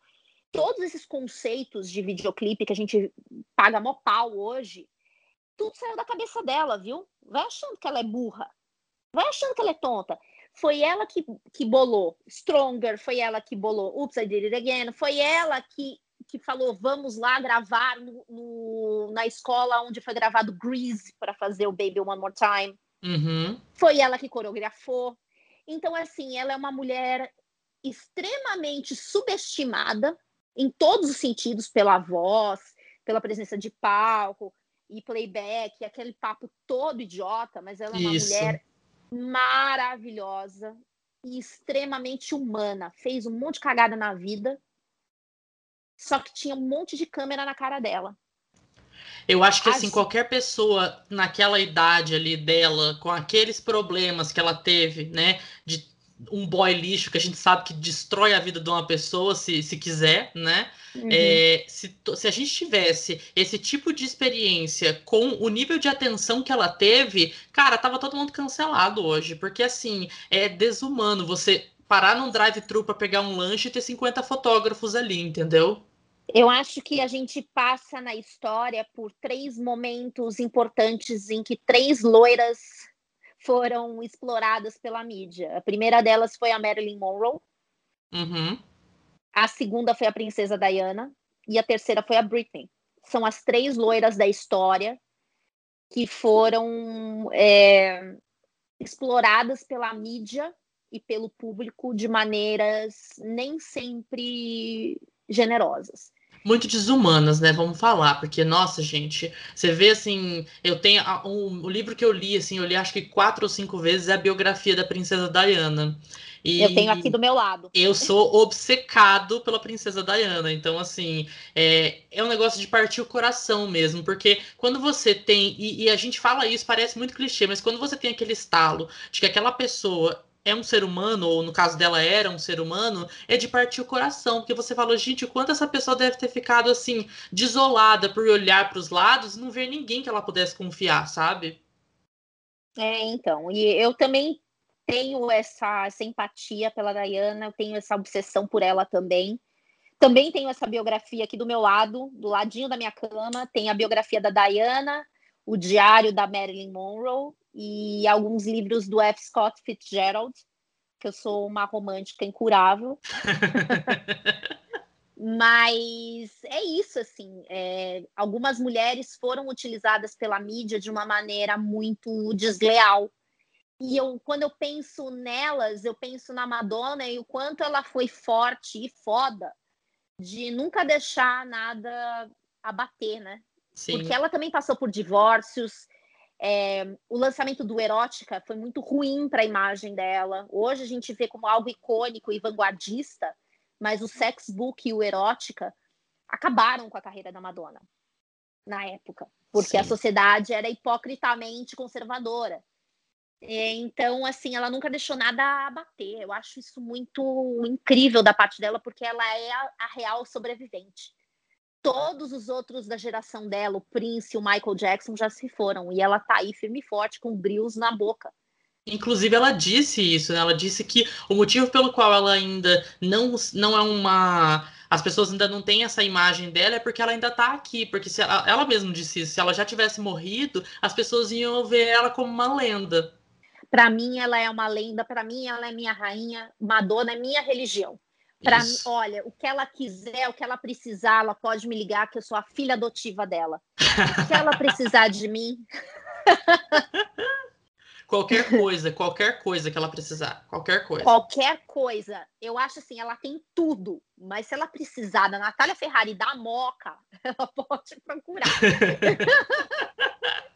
todos esses conceitos de videoclipe que a gente paga mó pau hoje, tudo saiu da cabeça dela, viu? Vai achando que ela é burra. Vai achando que ela é tonta. Foi ela que, que bolou Stronger, foi ela que bolou Oops, I Did It Again, foi ela que, que falou vamos lá gravar no, no na escola onde foi gravado Grease para fazer o Baby One More Time. Uhum. Foi ela que coreografou. Então, assim, ela é uma mulher extremamente subestimada em todos os sentidos, pela voz, pela presença de palco e playback, aquele papo todo idiota, mas ela é uma Isso. mulher maravilhosa e extremamente humana. Fez um monte de cagada na vida, só que tinha um monte de câmera na cara dela. Eu acho que assim, qualquer pessoa naquela idade ali dela, com aqueles problemas que ela teve, né? De um boy lixo que a gente sabe que destrói a vida de uma pessoa se, se quiser, né? Uhum. É, se, se a gente tivesse esse tipo de experiência com o nível de atenção que ela teve, cara, tava todo mundo cancelado hoje. Porque assim, é desumano você parar num drive-thru pra pegar um lanche e ter 50 fotógrafos ali, entendeu? Eu acho que a gente passa na história por três momentos importantes em que três loiras foram exploradas pela mídia. A primeira delas foi a Marilyn Monroe, Uhum. a segunda foi a Princesa Diana e a terceira foi a Britney. São as três loiras da história que foram é, exploradas pela mídia e pelo público de maneiras nem sempre generosas. Muito desumanas, né? Vamos falar, porque, nossa, gente, você vê assim, eu tenho a- um- o livro que eu li, assim, eu li acho que quatro ou cinco vezes é a biografia da Princesa Diana. E Eu tenho aqui do meu lado. eu sou obcecado pela Princesa Diana, então assim é, é um negócio de partir o coração mesmo, porque quando você tem e, e a gente fala isso parece muito clichê, mas quando você tem aquele estalo de que aquela pessoa é um ser humano ou no caso dela era um ser humano, é de partir o coração, porque você falou gente, o quanto essa pessoa deve ter ficado assim desolada por olhar para os lados e não ver ninguém que ela pudesse confiar, sabe? É, então, e eu também tenho essa, essa empatia pela Diana, eu tenho essa obsessão por ela também. Também tenho essa biografia aqui do meu lado, do ladinho da minha cama, tem a biografia da Diana, o diário da Marilyn Monroe e alguns livros do F. Scott Fitzgerald, que eu sou uma romântica incurável. Mas é isso, assim. é, algumas mulheres foram utilizadas pela mídia de uma maneira muito desleal. E eu, quando eu penso nelas, eu penso na Madonna e o quanto ela foi forte e foda de nunca deixar nada abater, né? Sim. Porque ela também passou por divórcios. É, o lançamento do Erótica foi muito ruim para a imagem dela. Hoje a gente vê como algo icônico e vanguardista, mas o Sex Book e o Erótica acabaram com a carreira da Madonna na época, porque a Sim. sociedade era hipocritamente conservadora. Então, assim, ela nunca deixou nada abater. Eu acho isso muito incrível da parte dela, porque ela é a, a real sobrevivente todos os outros da geração dela, o Prince, o Michael Jackson, já se foram. E ela tá aí firme e forte, com brios na boca. Inclusive, ela disse isso, né? Ela disse que o motivo pelo qual ela ainda não, não é uma. As pessoas ainda não têm essa imagem dela é porque ela ainda tá aqui. Porque se ela, ela mesma disse isso, se ela já tivesse morrido, as pessoas iam ver ela como uma lenda. Para mim, ela é uma lenda. Para mim, ela é minha rainha. Madonna é minha religião. Isso. olha, o que ela quiser, o que ela precisar, ela pode me ligar, que eu sou a filha adotiva dela. O que ela precisar de mim, Qualquer coisa, qualquer coisa que ela precisar. Qualquer coisa. qualquer coisa. Eu acho assim, ela tem tudo. Mas se ela precisar da Natália Ferrari da Moca, ela pode procurar.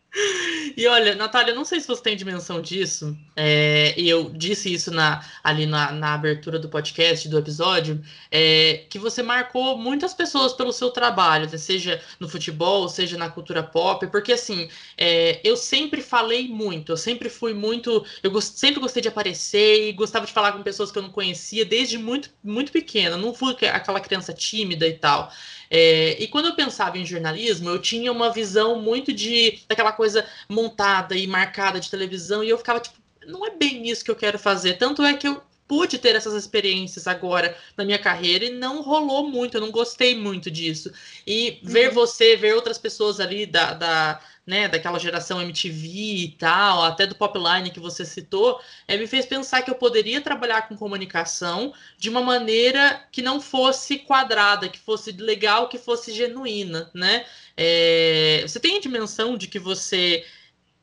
E olha, Natália, não sei se você tem dimensão disso, é, e eu disse isso na, ali na, na abertura do podcast, do episódio, é, que você marcou muitas pessoas pelo seu trabalho, né, seja no futebol, seja na cultura pop, porque assim, é, eu sempre falei muito, eu sempre fui muito, eu gos- sempre gostei de aparecer e gostava de falar com pessoas que eu não conhecia desde muito, muito pequena, não fui aquela criança tímida e tal. É, e quando eu pensava em jornalismo, eu tinha uma visão muito de daquela coisa montada e marcada de televisão, e eu ficava tipo, não é bem isso que eu quero fazer. Tanto é que eu pude ter essas experiências agora na minha carreira e não rolou muito, eu não gostei muito disso. E ver uhum. você, ver outras pessoas ali da, da, né, daquela geração MTV e tal, até do Popline que você citou, é, me fez pensar que eu poderia trabalhar com comunicação de uma maneira que não fosse quadrada, que fosse legal, que fosse genuína, né? É, você tem a dimensão de que você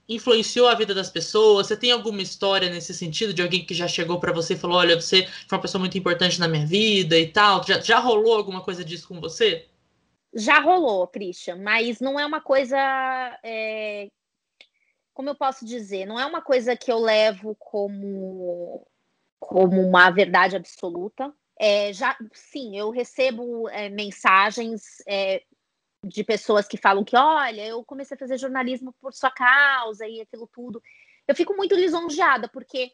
influenciou a vida das pessoas? Você tem alguma história nesse sentido de alguém que já chegou para você e falou: olha, você foi uma pessoa muito importante na minha vida e tal? Já, já rolou alguma coisa disso com você? Já rolou, Christian, mas não é uma coisa. É... Como eu posso dizer? Não é uma coisa que eu levo como, como uma verdade absoluta. É, já, sim, eu recebo é, mensagens é, de pessoas que falam que, olha, eu comecei a fazer jornalismo por sua causa e aquilo tudo. Eu fico muito lisonjeada, porque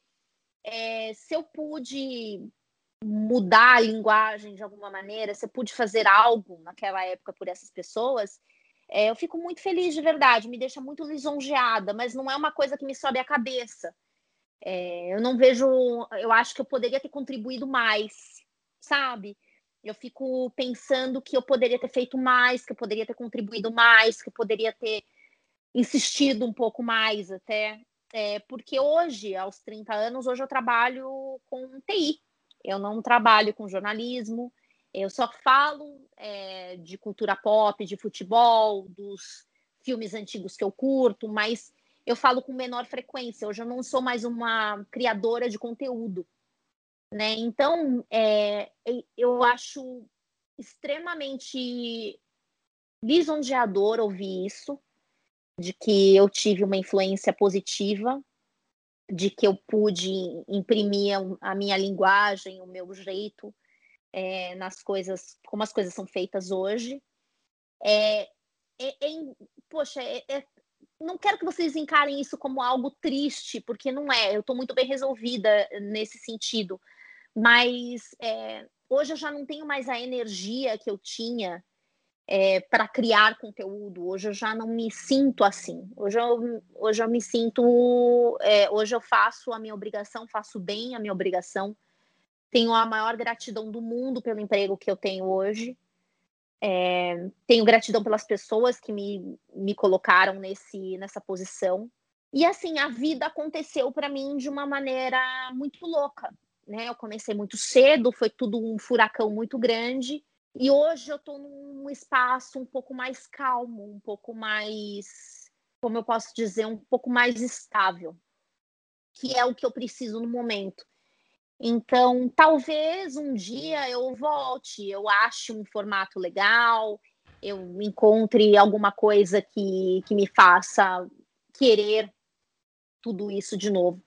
é, se eu pude mudar a linguagem de alguma maneira, se eu pude fazer algo naquela época por essas pessoas, é, eu fico muito feliz de verdade, me deixa muito lisonjeada, mas não é uma coisa que me sobe a cabeça. É, eu não vejo, eu acho que eu poderia ter contribuído mais, sabe? Eu fico pensando que eu poderia ter feito mais, que eu poderia ter contribuído mais, que eu poderia ter insistido um pouco mais até. É, porque hoje, aos 30 anos, hoje eu trabalho com TI. Eu não trabalho com jornalismo, eu só falo é, de cultura pop, de futebol, dos filmes antigos que eu curto, mas eu falo com menor frequência. Hoje eu não sou mais uma criadora de conteúdo. Né? Então, é, eu acho extremamente lisonjeador ouvir isso, de que eu tive uma influência positiva, de que eu pude imprimir a minha linguagem, o meu jeito é, nas coisas, como as coisas são feitas hoje. É, é, é poxa, é, é, não quero que vocês encarem isso como algo triste, porque não é. Eu estou muito bem resolvida nesse sentido mas hoje eu já não tenho mais a energia que eu tinha é, para criar conteúdo. Hoje eu já não me sinto assim. Hoje eu, hoje eu me sinto. É, hoje eu faço a minha obrigação, faço bem a minha obrigação. Tenho a maior gratidão do mundo pelo emprego que eu tenho hoje. É, tenho gratidão pelas pessoas que me, me colocaram nesse, nessa posição. E assim, a vida aconteceu para mim de uma maneira muito louca né? Eu comecei muito cedo, foi tudo um furacão muito grande. E hoje eu estou num espaço um pouco mais calmo, um pouco mais, como eu posso dizer, um pouco mais estável, que é o que eu preciso no momento. Então, talvez um dia eu volte, eu ache um formato legal, eu encontre alguma coisa que, que me faça querer tudo isso de novo.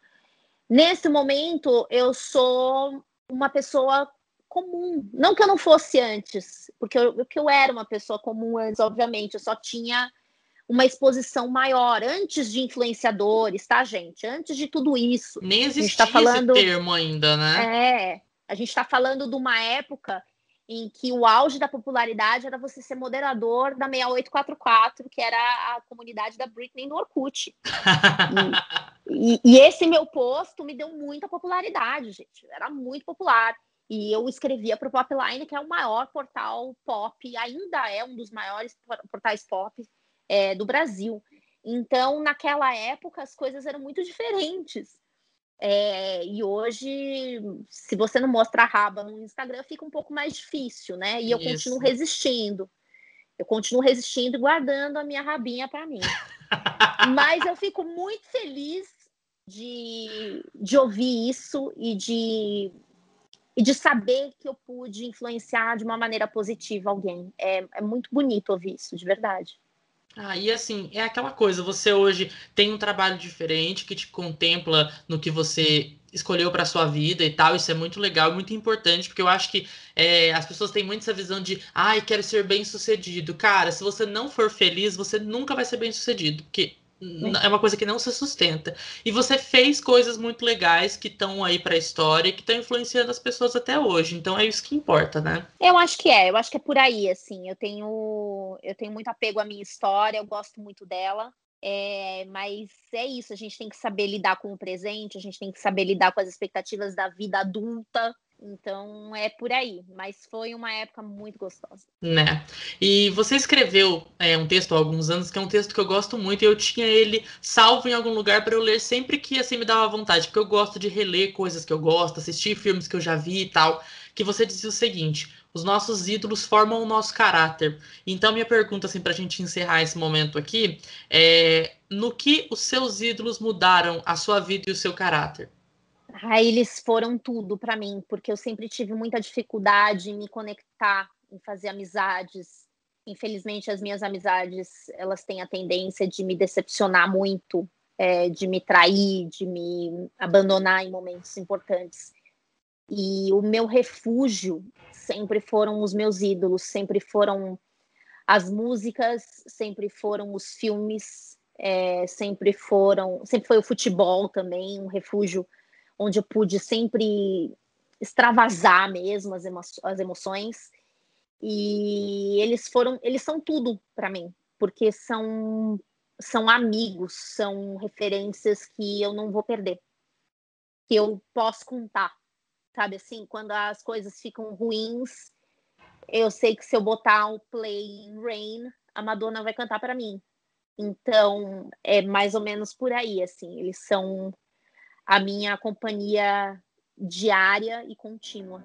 Nesse momento, eu sou uma pessoa comum. Não que eu não fosse antes, porque eu, porque eu era uma pessoa comum antes, obviamente. Eu só tinha uma exposição maior antes de influenciadores, tá, gente? Antes de tudo isso. Nem existia tá falando, esse termo ainda, né? É. A gente está falando de uma época em que o auge da popularidade era você ser moderador da 6844, que era a comunidade da Britney no Orkut. e, e, e, esse meu posto me deu muita popularidade, gente. Era muito popular. E eu escrevia para o Popline, que é o maior portal pop, ainda é um dos maiores portais pop é, do Brasil. Então, naquela época, as coisas eram muito diferentes. É, e hoje, se você não mostra a raba no Instagram, fica um pouco mais difícil, né? E eu Isso. continuo resistindo. Eu continuo resistindo e guardando a minha rabinha para mim. Mas eu fico muito feliz de, de ouvir isso e de, e de saber que eu pude influenciar de uma maneira positiva alguém. É, é muito bonito ouvir isso, de verdade. Ah, e assim, é aquela coisa, você hoje tem um trabalho diferente que te contempla no que você escolheu para sua vida e tal, isso é muito legal, muito importante, porque eu acho que é, as pessoas têm muito essa visão de, ai, quero ser bem sucedido. Cara, se você não for feliz, você nunca vai ser bem sucedido, porque é uma coisa que não se sustenta. E você fez coisas muito legais que estão aí para a história e que estão influenciando as pessoas até hoje. Então é isso que importa, né? Eu acho que é, eu acho que é por aí, assim. Eu tenho, eu tenho muito apego à minha história, eu gosto muito dela. É, mas é isso, a gente tem que saber lidar com o presente, a gente tem que saber lidar com as expectativas da vida adulta. Então é por aí, mas foi uma época muito gostosa. Né? E você escreveu é, um texto há alguns anos que é um texto que eu gosto muito e eu tinha ele salvo em algum lugar para eu ler sempre que assim me dava vontade, porque eu gosto de reler coisas que eu gosto, assistir filmes que eu já vi e tal. Que você dizia o seguinte: os nossos ídolos formam o nosso caráter. Então, minha pergunta, assim, para a gente encerrar esse momento aqui, é no que os seus ídolos mudaram a sua vida e o seu caráter? Ah, eles foram tudo para mim, porque eu sempre tive muita dificuldade em me conectar, em fazer amizades. Infelizmente, as minhas amizades, elas têm a tendência de me decepcionar muito, é, de me trair, de me abandonar em momentos importantes. E o meu refúgio sempre foram os meus ídolos, sempre foram as músicas, sempre foram os filmes, é, sempre foram, sempre foi o futebol também, um refúgio onde eu pude sempre extravasar mesmo as, emo as emoções. E eles foram, eles são tudo para mim, porque são são amigos, são referências que eu não vou perder, que eu posso contar sabe assim, quando as coisas ficam ruins, eu sei que se eu botar o play em Rain, a Madonna vai cantar para mim. Então, é mais ou menos por aí, assim, eles são a minha companhia diária e contínua.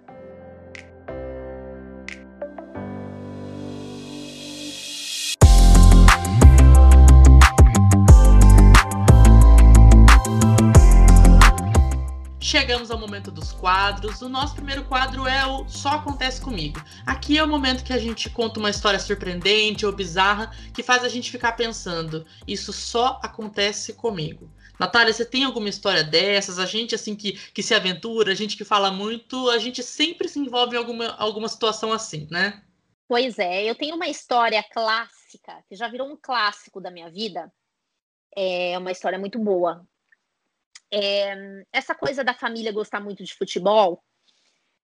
Chegamos ao momento dos quadros. O nosso primeiro quadro é o Só Acontece Comigo. Aqui é o momento que a gente conta uma história surpreendente ou bizarra que faz a gente ficar pensando: isso só acontece comigo. Natália, você tem alguma história dessas? A gente, assim, que, que se aventura, a gente que fala muito, a gente sempre se envolve em alguma, alguma situação assim, né? Pois é, eu tenho uma história clássica, que já virou um clássico da minha vida. É uma história muito boa. É, essa coisa da família gostar muito de futebol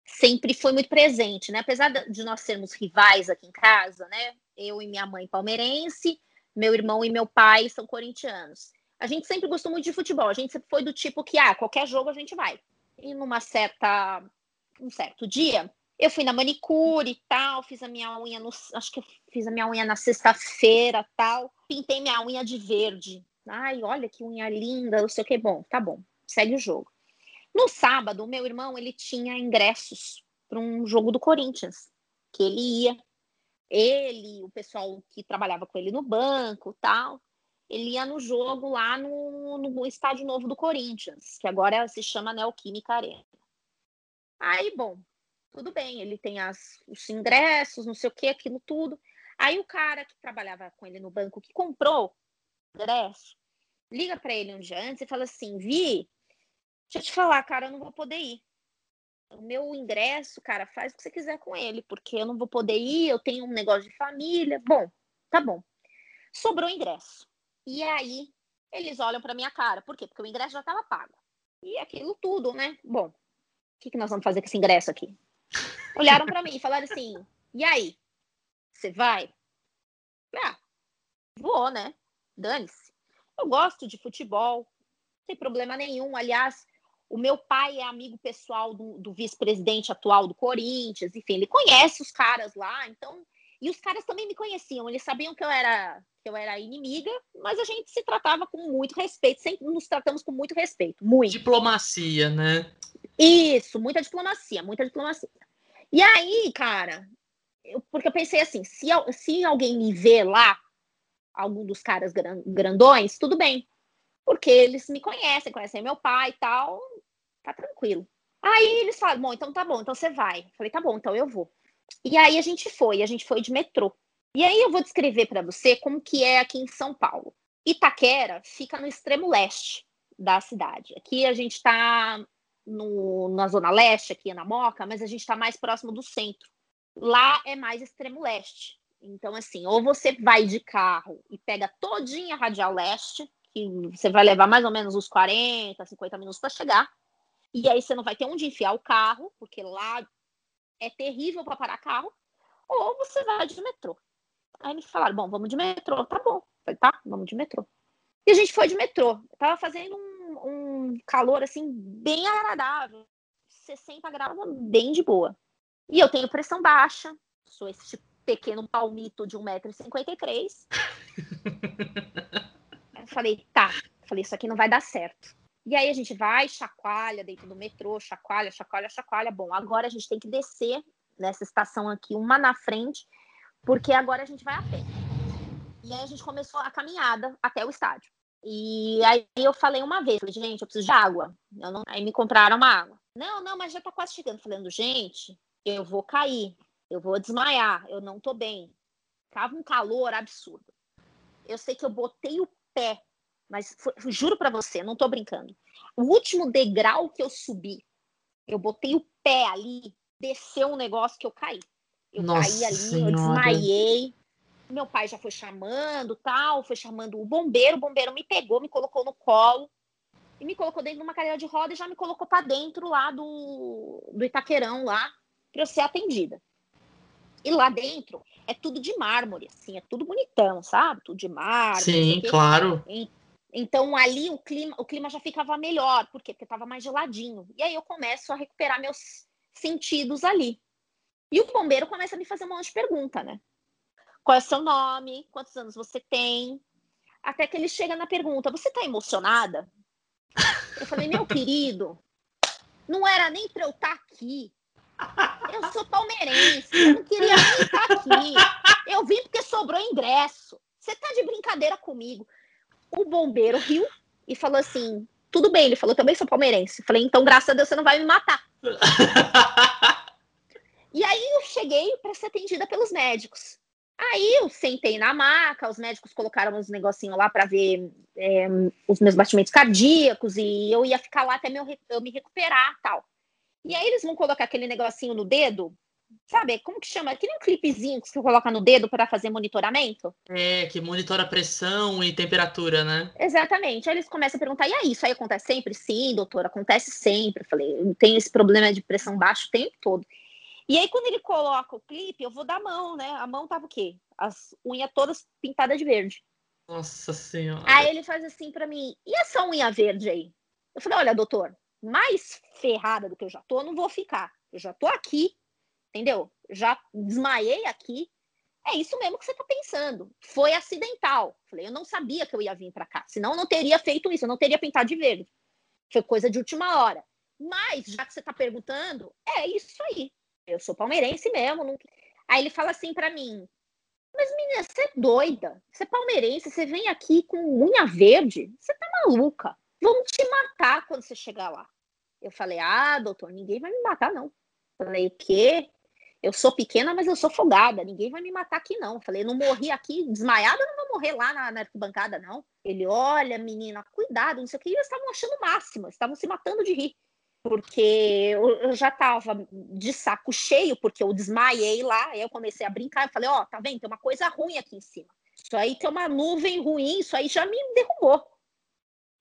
sempre foi muito presente, né? Apesar de nós sermos rivais aqui em casa, né? Eu e minha mãe palmeirense, meu irmão e meu pai são corintianos. A gente sempre gostou muito de futebol. A gente sempre foi do tipo que, ah, qualquer jogo a gente vai. E numa certa, um certo dia, eu fui na manicure e tal, fiz a minha unha no, acho que fiz a minha unha na sexta-feira, tal, pintei minha unha de verde. Ai, olha que unha linda, não sei o que. Bom, tá bom, segue o jogo. No sábado, meu irmão ele tinha ingressos para um jogo do Corinthians, que ele ia. Ele, o pessoal que trabalhava com ele no banco, tal, ele ia no jogo lá no, no estádio novo do Corinthians, que agora se chama Neoquímica Arena. Aí, bom, tudo bem, ele tem as, os ingressos, não sei o que, aquilo tudo. Aí o cara que trabalhava com ele no banco, que comprou ingresso, liga para ele um dia antes e fala assim: Vi, deixa eu te falar, cara, eu não vou poder ir. O meu ingresso, cara, faz o que você quiser com ele, porque eu não vou poder ir, eu tenho um negócio de família. Bom, tá bom. Sobrou ingresso. E aí, eles olham para minha cara. Por quê? Porque o ingresso já estava pago. E aquilo tudo, né? Bom, o que, que nós vamos fazer com esse ingresso aqui? Olharam para mim e falaram assim: e aí? Você vai? Ah, vou, né? Dane-se. Eu gosto de futebol, não tem problema nenhum. Aliás, o meu pai é amigo pessoal do, do vice-presidente atual do Corinthians, enfim, ele conhece os caras lá, então. E os caras também me conheciam, eles sabiam que eu era que eu era inimiga, mas a gente se tratava com muito respeito, sempre nos tratamos com muito respeito, muito. Diplomacia, né? Isso, muita diplomacia, muita diplomacia. E aí, cara, eu, porque eu pensei assim, se, se alguém me vê lá, algum dos caras grandões, tudo bem. Porque eles me conhecem, conhecem meu pai e tal, tá tranquilo. Aí eles falam, bom, então tá bom, então você vai. falei, tá bom, então eu vou. E aí a gente foi, a gente foi de metrô. E aí eu vou descrever para você como que é aqui em São Paulo. Itaquera fica no extremo leste da cidade. Aqui a gente está na zona leste, aqui na Moca, mas a gente está mais próximo do centro. Lá é mais extremo leste. Então, assim, ou você vai de carro e pega todinha a Radial Leste, que você vai levar mais ou menos uns 40, 50 minutos para chegar, e aí você não vai ter onde enfiar o carro, porque lá é terrível para parar carro, ou você vai de metrô. Aí eles falaram, bom, vamos de metrô, tá bom. falei, tá, vamos de metrô. E a gente foi de metrô. Tava fazendo um, um calor assim bem agradável. 60 graus bem de boa. E eu tenho pressão baixa, sou esse pequeno palmito de 1,53m. eu falei, tá. Falei, isso aqui não vai dar certo. E aí a gente vai, chacoalha dentro do metrô, chacoalha, chacoalha, chacoalha. Bom, agora a gente tem que descer nessa estação aqui, uma na frente, porque agora a gente vai a pé. E aí a gente começou a caminhada até o estádio. E aí eu falei uma vez, falei, gente, eu preciso de água. Não... Aí me compraram uma água. Não, não, mas já tá quase chegando. Falando, gente, eu vou cair, eu vou desmaiar, eu não tô bem. Tava um calor absurdo. Eu sei que eu botei o pé, mas foi, juro para você, não tô brincando. O último degrau que eu subi, eu botei o pé ali, desceu um negócio que eu caí. Eu Nossa caí ali, senhora. eu desmaiei. Meu pai já foi chamando, tal, foi chamando o bombeiro, o bombeiro me pegou, me colocou no colo e me colocou dentro de uma cadeira de roda e já me colocou para dentro lá do, do Itaquerão lá para eu ser atendida. E lá dentro é tudo de mármore, assim, é tudo bonitão, sabe? Tudo de mármore. Sim, claro. Então ali o clima, o clima já ficava melhor, por quê? Porque estava mais geladinho. E aí eu começo a recuperar meus sentidos ali. E o bombeiro começa a me fazer um monte de pergunta, né? Qual é o seu nome? Quantos anos você tem? Até que ele chega na pergunta: Você tá emocionada? Eu falei: Meu querido, não era nem para eu estar tá aqui. Eu sou palmeirense, eu não queria nem estar aqui. Eu vim porque sobrou ingresso. Você tá de brincadeira comigo. O bombeiro riu e falou assim: tudo bem, ele falou, também sou palmeirense. Falei, então, graças a Deus, você não vai me matar. e aí eu cheguei para ser atendida pelos médicos. Aí eu sentei na maca, os médicos colocaram uns negocinhos lá para ver é, os meus batimentos cardíacos e eu ia ficar lá até meu, eu me recuperar tal. E aí eles vão colocar aquele negocinho no dedo, sabe? Como que chama? Aquele um clipezinho que você coloca no dedo para fazer monitoramento? É, que monitora pressão e temperatura, né? Exatamente. Aí eles começam a perguntar: e aí, isso aí acontece sempre? Sim, doutor, acontece sempre. Eu falei: eu tenho esse problema de pressão baixa o tempo todo. E aí, quando ele coloca o clipe, eu vou dar a mão, né? A mão tava o quê? As unhas todas pintadas de verde. Nossa Senhora. Aí ele faz assim para mim: e essa unha verde aí? Eu falei: olha, doutor, mais ferrada do que eu já tô, eu não vou ficar. Eu já tô aqui, entendeu? Já desmaiei aqui. É isso mesmo que você tá pensando. Foi acidental. Falei, eu não sabia que eu ia vir para cá. Senão eu não teria feito isso, eu não teria pintado de verde. Foi coisa de última hora. Mas, já que você tá perguntando, é isso aí. Eu sou palmeirense mesmo. Não... Aí ele fala assim para mim: Mas, menina, você é doida. Você é palmeirense, você vem aqui com unha verde? Você tá maluca vão te matar quando você chegar lá. Eu falei, ah, doutor, ninguém vai me matar, não. Eu falei, o quê? Eu sou pequena, mas eu sou folgada. Ninguém vai me matar aqui, não. Eu falei, não morri aqui desmaiada, não vou morrer lá na, na arquibancada, não. Ele, olha, menina, cuidado, não sei o que. E eles estavam achando o máximo, estavam se matando de rir. Porque eu, eu já estava de saco cheio, porque eu desmaiei lá. Aí eu comecei a brincar. Eu falei, ó, oh, tá vendo? Tem uma coisa ruim aqui em cima. Isso aí tem uma nuvem ruim, isso aí já me derrubou.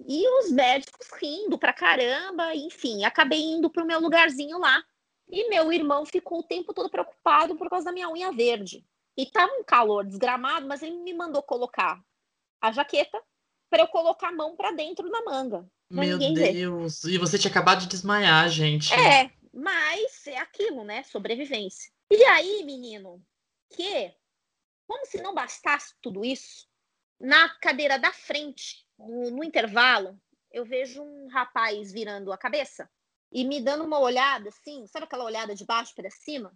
E os médicos rindo pra caramba, enfim, acabei indo pro meu lugarzinho lá. E meu irmão ficou o tempo todo preocupado por causa da minha unha verde. E tava um calor desgramado, mas ele me mandou colocar a jaqueta para eu colocar a mão para dentro da manga. Meu Deus! Ver. E você tinha acabado de desmaiar, gente. É, mas é aquilo, né? Sobrevivência. E aí, menino, que, como se não bastasse tudo isso, na cadeira da frente no, no intervalo, eu vejo um rapaz virando a cabeça e me dando uma olhada assim, sabe aquela olhada de baixo para cima?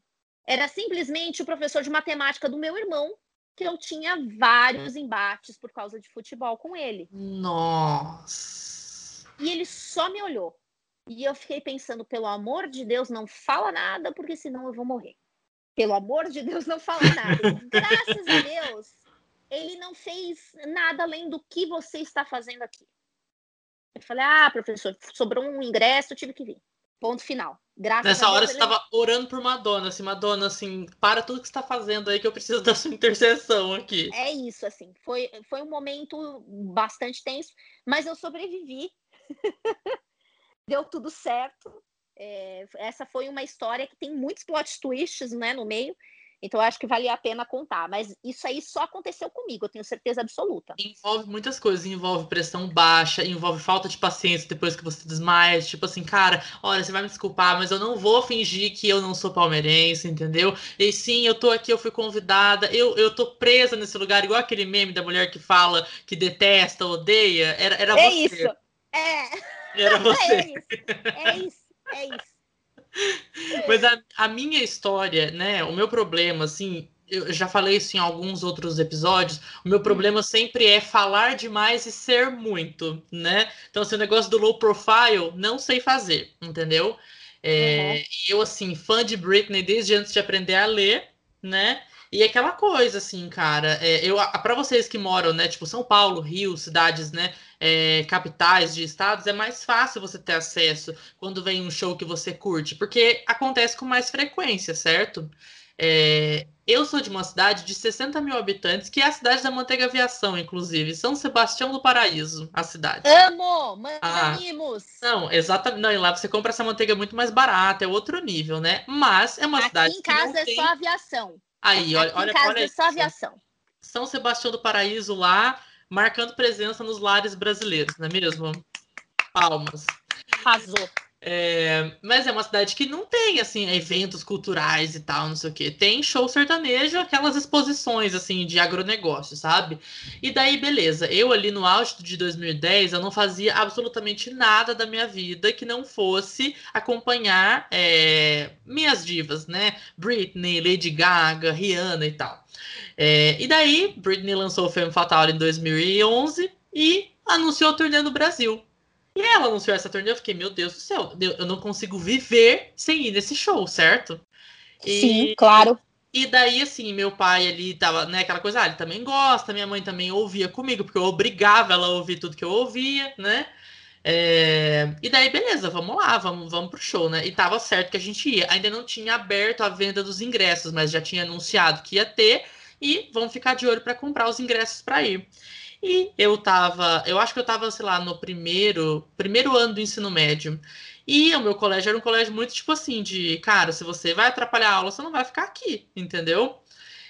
Era simplesmente o professor de matemática do meu irmão, que eu tinha vários embates por causa de futebol com ele. Nossa! E ele só me olhou. E eu fiquei pensando, pelo amor de Deus, não fala nada, porque senão eu vou morrer. Pelo amor de Deus, não fala nada. Graças a Deus, ele não fez nada além do que você está fazendo aqui. Eu falei, ah, professor, sobrou um ingresso, eu tive que vir. Ponto final. Graças Nessa hora você estava ele... orando por Madonna, assim, Madonna, assim, para tudo que você está fazendo aí que eu preciso da sua intercessão aqui. É isso, assim, foi, foi um momento bastante tenso, mas eu sobrevivi. Deu tudo certo. É, essa foi uma história que tem muitos plot twists, né, no meio. Então, eu acho que valia a pena contar. Mas isso aí só aconteceu comigo, eu tenho certeza absoluta. Envolve muitas coisas. Envolve pressão baixa, envolve falta de paciência depois que você desmaia. Tipo assim, cara, olha, você vai me desculpar, mas eu não vou fingir que eu não sou palmeirense, entendeu? E sim, eu tô aqui, eu fui convidada, eu, eu tô presa nesse lugar, igual aquele meme da mulher que fala que detesta, odeia. Era, era é você. Isso. É. Era você. É isso. É isso. É isso. Mas a, a, minha história, né? O meu problema, assim, eu já falei isso em alguns outros episódios. O meu problema hum. sempre é falar demais e ser muito, né? Então, assim, o negócio do low profile, não sei fazer, entendeu? É, uhum. Eu, assim, fã de Britney desde antes de aprender a ler, né? E aquela coisa, assim, cara, é, eu para vocês que moram, né, tipo São Paulo, Rio, cidades, né, é, capitais de estados, é mais fácil você ter acesso quando vem um show que você curte, porque acontece com mais frequência, certo? É, eu sou de uma cidade de 60 mil habitantes, que é a cidade da Manteiga Aviação, inclusive. São Sebastião do Paraíso, a cidade. Amo! Mandamimos! Ah, não, exatamente. Não, e lá você compra essa manteiga muito mais barata, é outro nível, né? Mas é uma Aqui cidade. Em casa é tem... só aviação. Aí, olha, olha, olha é só aviação. São Sebastião do Paraíso lá, marcando presença nos lares brasileiros, não é mesmo? Palmas. Arrasou. É, mas é uma cidade que não tem, assim, eventos culturais e tal, não sei o quê. Tem show sertanejo, aquelas exposições, assim, de agronegócio, sabe? E daí, beleza. Eu ali no auge de 2010, eu não fazia absolutamente nada da minha vida que não fosse acompanhar é, minhas divas, né? Britney, Lady Gaga, Rihanna e tal. É, e daí, Britney lançou o Femme Fatal em 2011 e anunciou a turnê no Brasil. E ela anunciou essa turnê, eu fiquei, meu Deus do céu, eu não consigo viver sem ir nesse show, certo? E, Sim, claro. E daí, assim, meu pai ali tava, né, aquela coisa, ah, ele também gosta, minha mãe também ouvia comigo, porque eu obrigava ela a ouvir tudo que eu ouvia, né? É... E daí, beleza, vamos lá, vamos, vamos pro show, né? E tava certo que a gente ia. Ainda não tinha aberto a venda dos ingressos, mas já tinha anunciado que ia ter, e vamos ficar de olho para comprar os ingressos para ir. E eu tava, eu acho que eu tava, sei lá, no primeiro, primeiro ano do ensino médio. E o meu colégio era um colégio muito tipo assim, de, cara, se você vai atrapalhar a aula, você não vai ficar aqui, entendeu?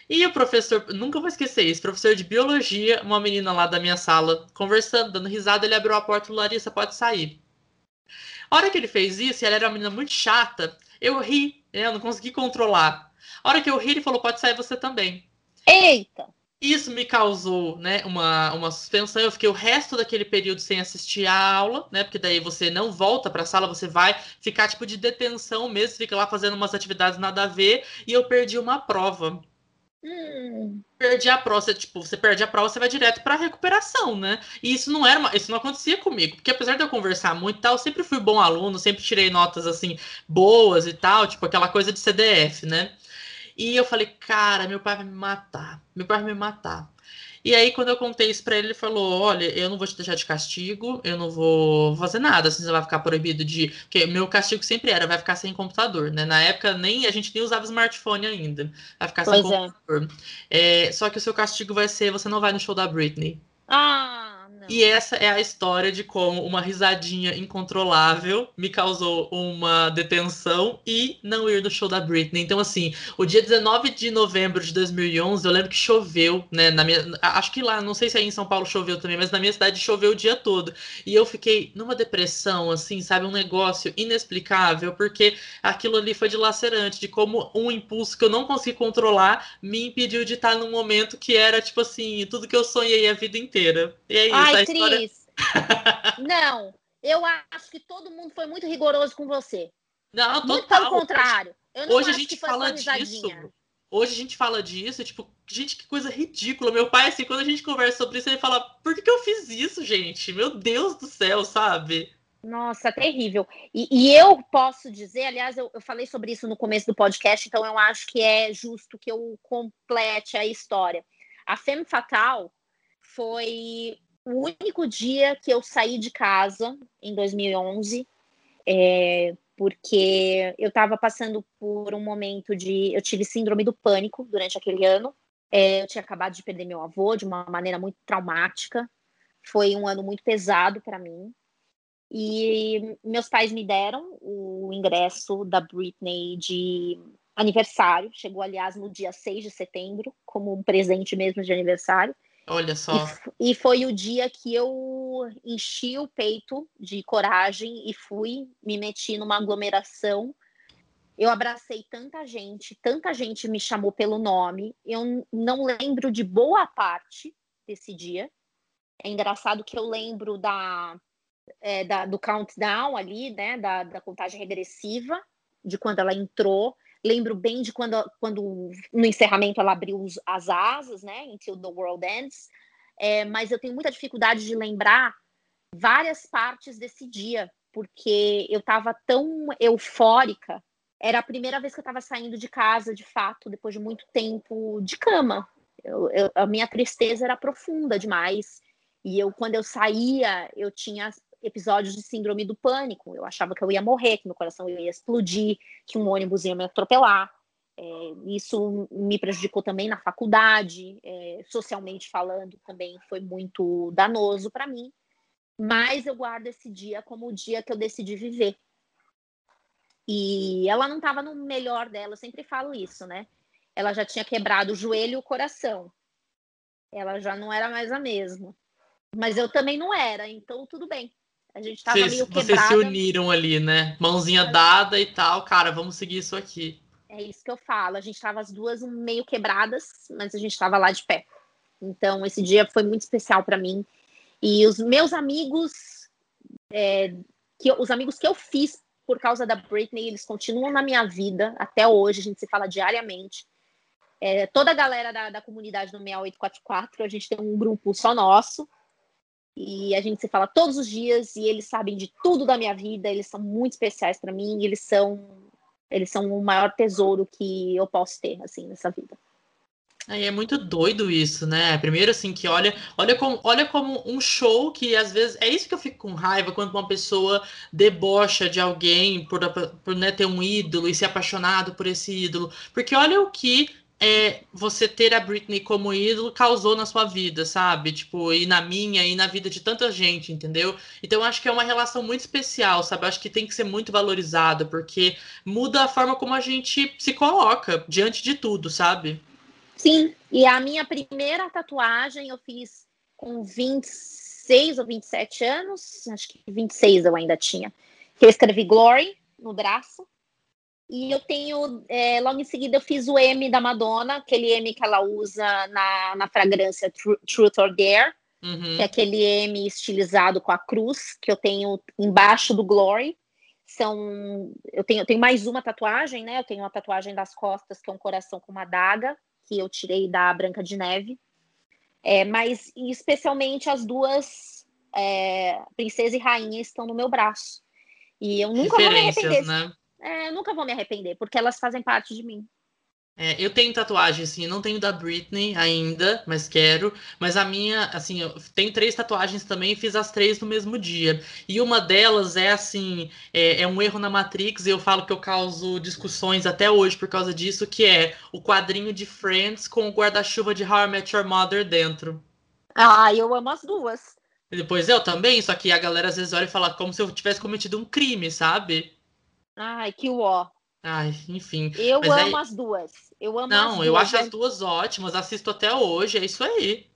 E o professor, nunca vou esquecer isso, professor de biologia, uma menina lá da minha sala, conversando, dando risada, ele abriu a porta Larissa, pode sair. A hora que ele fez isso, e ela era uma menina muito chata, eu ri, né? eu não consegui controlar. A hora que eu ri, ele falou, pode sair você também. Eita! Isso me causou né, uma, uma suspensão. Eu fiquei o resto daquele período sem assistir a aula, né? Porque daí você não volta para a sala, você vai ficar tipo de detenção mesmo, fica lá fazendo umas atividades nada a ver. E eu perdi uma prova. Hum. Perdi a prova, você, tipo, você perde a prova, você vai direto para recuperação, né? E isso não era uma, isso não acontecia comigo, porque apesar de eu conversar muito e tal, eu sempre fui bom aluno, sempre tirei notas assim boas e tal, tipo aquela coisa de CDF, né? E eu falei, cara, meu pai vai me matar. Meu pai vai me matar. E aí, quando eu contei isso pra ele, ele falou: Olha, eu não vou te deixar de castigo, eu não vou fazer nada, assim, você vai ficar proibido de. Porque meu castigo sempre era, vai ficar sem computador, né? Na época, nem a gente nem usava smartphone ainda. Vai ficar pois sem é. computador. É, só que o seu castigo vai ser: você não vai no show da Britney. Ah! E essa é a história de como uma risadinha incontrolável me causou uma detenção e não ir no show da Britney. Então, assim, o dia 19 de novembro de 2011, eu lembro que choveu, né? Na minha, acho que lá, não sei se aí em São Paulo choveu também, mas na minha cidade choveu o dia todo. E eu fiquei numa depressão, assim, sabe? Um negócio inexplicável, porque aquilo ali foi dilacerante, de como um impulso que eu não consegui controlar me impediu de estar num momento que era, tipo assim, tudo que eu sonhei a vida inteira. E é isso. Ai, Ai, Cris. não, eu acho que todo mundo foi muito rigoroso com você. Não, total. Muito pelo contrário. Hoje a gente fala disso. Hoje a gente fala disso, tipo, gente, que coisa ridícula. Meu pai, assim, quando a gente conversa sobre isso, ele fala, por que, que eu fiz isso, gente? Meu Deus do céu, sabe? Nossa, terrível. E, e eu posso dizer, aliás, eu, eu, falei sobre isso no começo do podcast, então eu acho que é justo que eu complete a história. A Femme Fatal foi o único dia que eu saí de casa em 2011, é, porque eu estava passando por um momento de. Eu tive síndrome do pânico durante aquele ano. É, eu tinha acabado de perder meu avô de uma maneira muito traumática. Foi um ano muito pesado para mim. E meus pais me deram o ingresso da Britney de aniversário. Chegou, aliás, no dia 6 de setembro, como um presente mesmo de aniversário. Olha só. E, e, foi o dia que eu enchi o peito de coragem e fui, me meti numa aglomeração. Eu abracei tanta gente, tanta gente me chamou pelo nome. Eu não lembro de boa parte desse dia. É engraçado que eu lembro da, é, da do countdown ali, né, da, da contagem regressiva, de quando ela entrou. Lembro bem de quando, quando no encerramento ela abriu as asas, né? Until the World Ends. É, mas eu tenho muita dificuldade de lembrar várias partes desse dia, porque eu estava tão eufórica. Era a primeira vez que eu estava saindo de casa, de fato, depois de muito tempo de cama. Eu, eu, a minha tristeza era profunda demais. E eu, quando eu saía, eu tinha episódios de síndrome do pânico. Eu achava que eu ia morrer, que meu coração ia explodir, que um ônibus ia me atropelar. É, isso me prejudicou também na faculdade, é, socialmente falando, também foi muito danoso para mim. Mas eu guardo esse dia como o dia que eu decidi viver. E ela não estava no melhor dela, eu sempre falo isso, né? Ela já tinha quebrado o joelho e o coração. Ela já não era mais a mesma. Mas eu também não era, então tudo bem. A gente tava vocês, meio quebrada. Vocês se uniram ali, né? Mãozinha dada e tal, cara, vamos seguir isso aqui. É isso que eu falo. A gente tava as duas meio quebradas, mas a gente tava lá de pé. Então, esse dia foi muito especial para mim. E os meus amigos, é, que os amigos que eu fiz por causa da Britney, eles continuam na minha vida até hoje. A gente se fala diariamente. É, toda a galera da, da comunidade do 6844, a gente tem um grupo só nosso. E a gente se fala todos os dias e eles sabem de tudo da minha vida, eles são muito especiais para mim, eles são eles são o maior tesouro que eu posso ter assim nessa vida. É, é muito doido isso, né? Primeiro, assim, que olha, olha como, olha como um show que às vezes. É isso que eu fico com raiva quando uma pessoa debocha de alguém por, por né, ter um ídolo e ser apaixonado por esse ídolo. Porque olha o que é, você ter a Britney como ídolo causou na sua vida, sabe? Tipo, e na minha, e na vida de tanta gente, entendeu? Então eu acho que é uma relação muito especial, sabe? Eu acho que tem que ser muito valorizada, porque muda a forma como a gente se coloca diante de tudo, sabe? Sim, e a minha primeira tatuagem eu fiz com 26 ou 27 anos, acho que 26 eu ainda tinha. Que eu escrevi Glory no braço. E eu tenho, é, logo em seguida, eu fiz o M da Madonna, aquele M que ela usa na, na fragrância Truth or Dare, uhum. que é aquele M estilizado com a cruz, que eu tenho embaixo do Glory. São, eu tenho, eu tenho mais uma tatuagem, né? Eu tenho uma tatuagem das costas, que é um coração com uma daga, que eu tirei da Branca de Neve. É, mas especialmente as duas, é, princesa e rainha, estão no meu braço. E eu nunca vou me arrepender. Né? É, nunca vou me arrepender, porque elas fazem parte de mim. É, eu tenho tatuagem, assim, não tenho da Britney ainda, mas quero. Mas a minha, assim, eu tenho três tatuagens também e fiz as três no mesmo dia. E uma delas é, assim, é, é, um erro na Matrix, e eu falo que eu causo discussões até hoje por causa disso, que é o quadrinho de Friends com o guarda-chuva de How I Met Your Mother dentro. Ah, eu amo as duas. E depois eu também, só que a galera às vezes olha e fala como se eu tivesse cometido um crime, sabe? Ai, que ó. Ai, enfim. Eu Mas amo as duas. Eu amo Não, as eu acho as duas ótimas, assisto até hoje, é isso aí.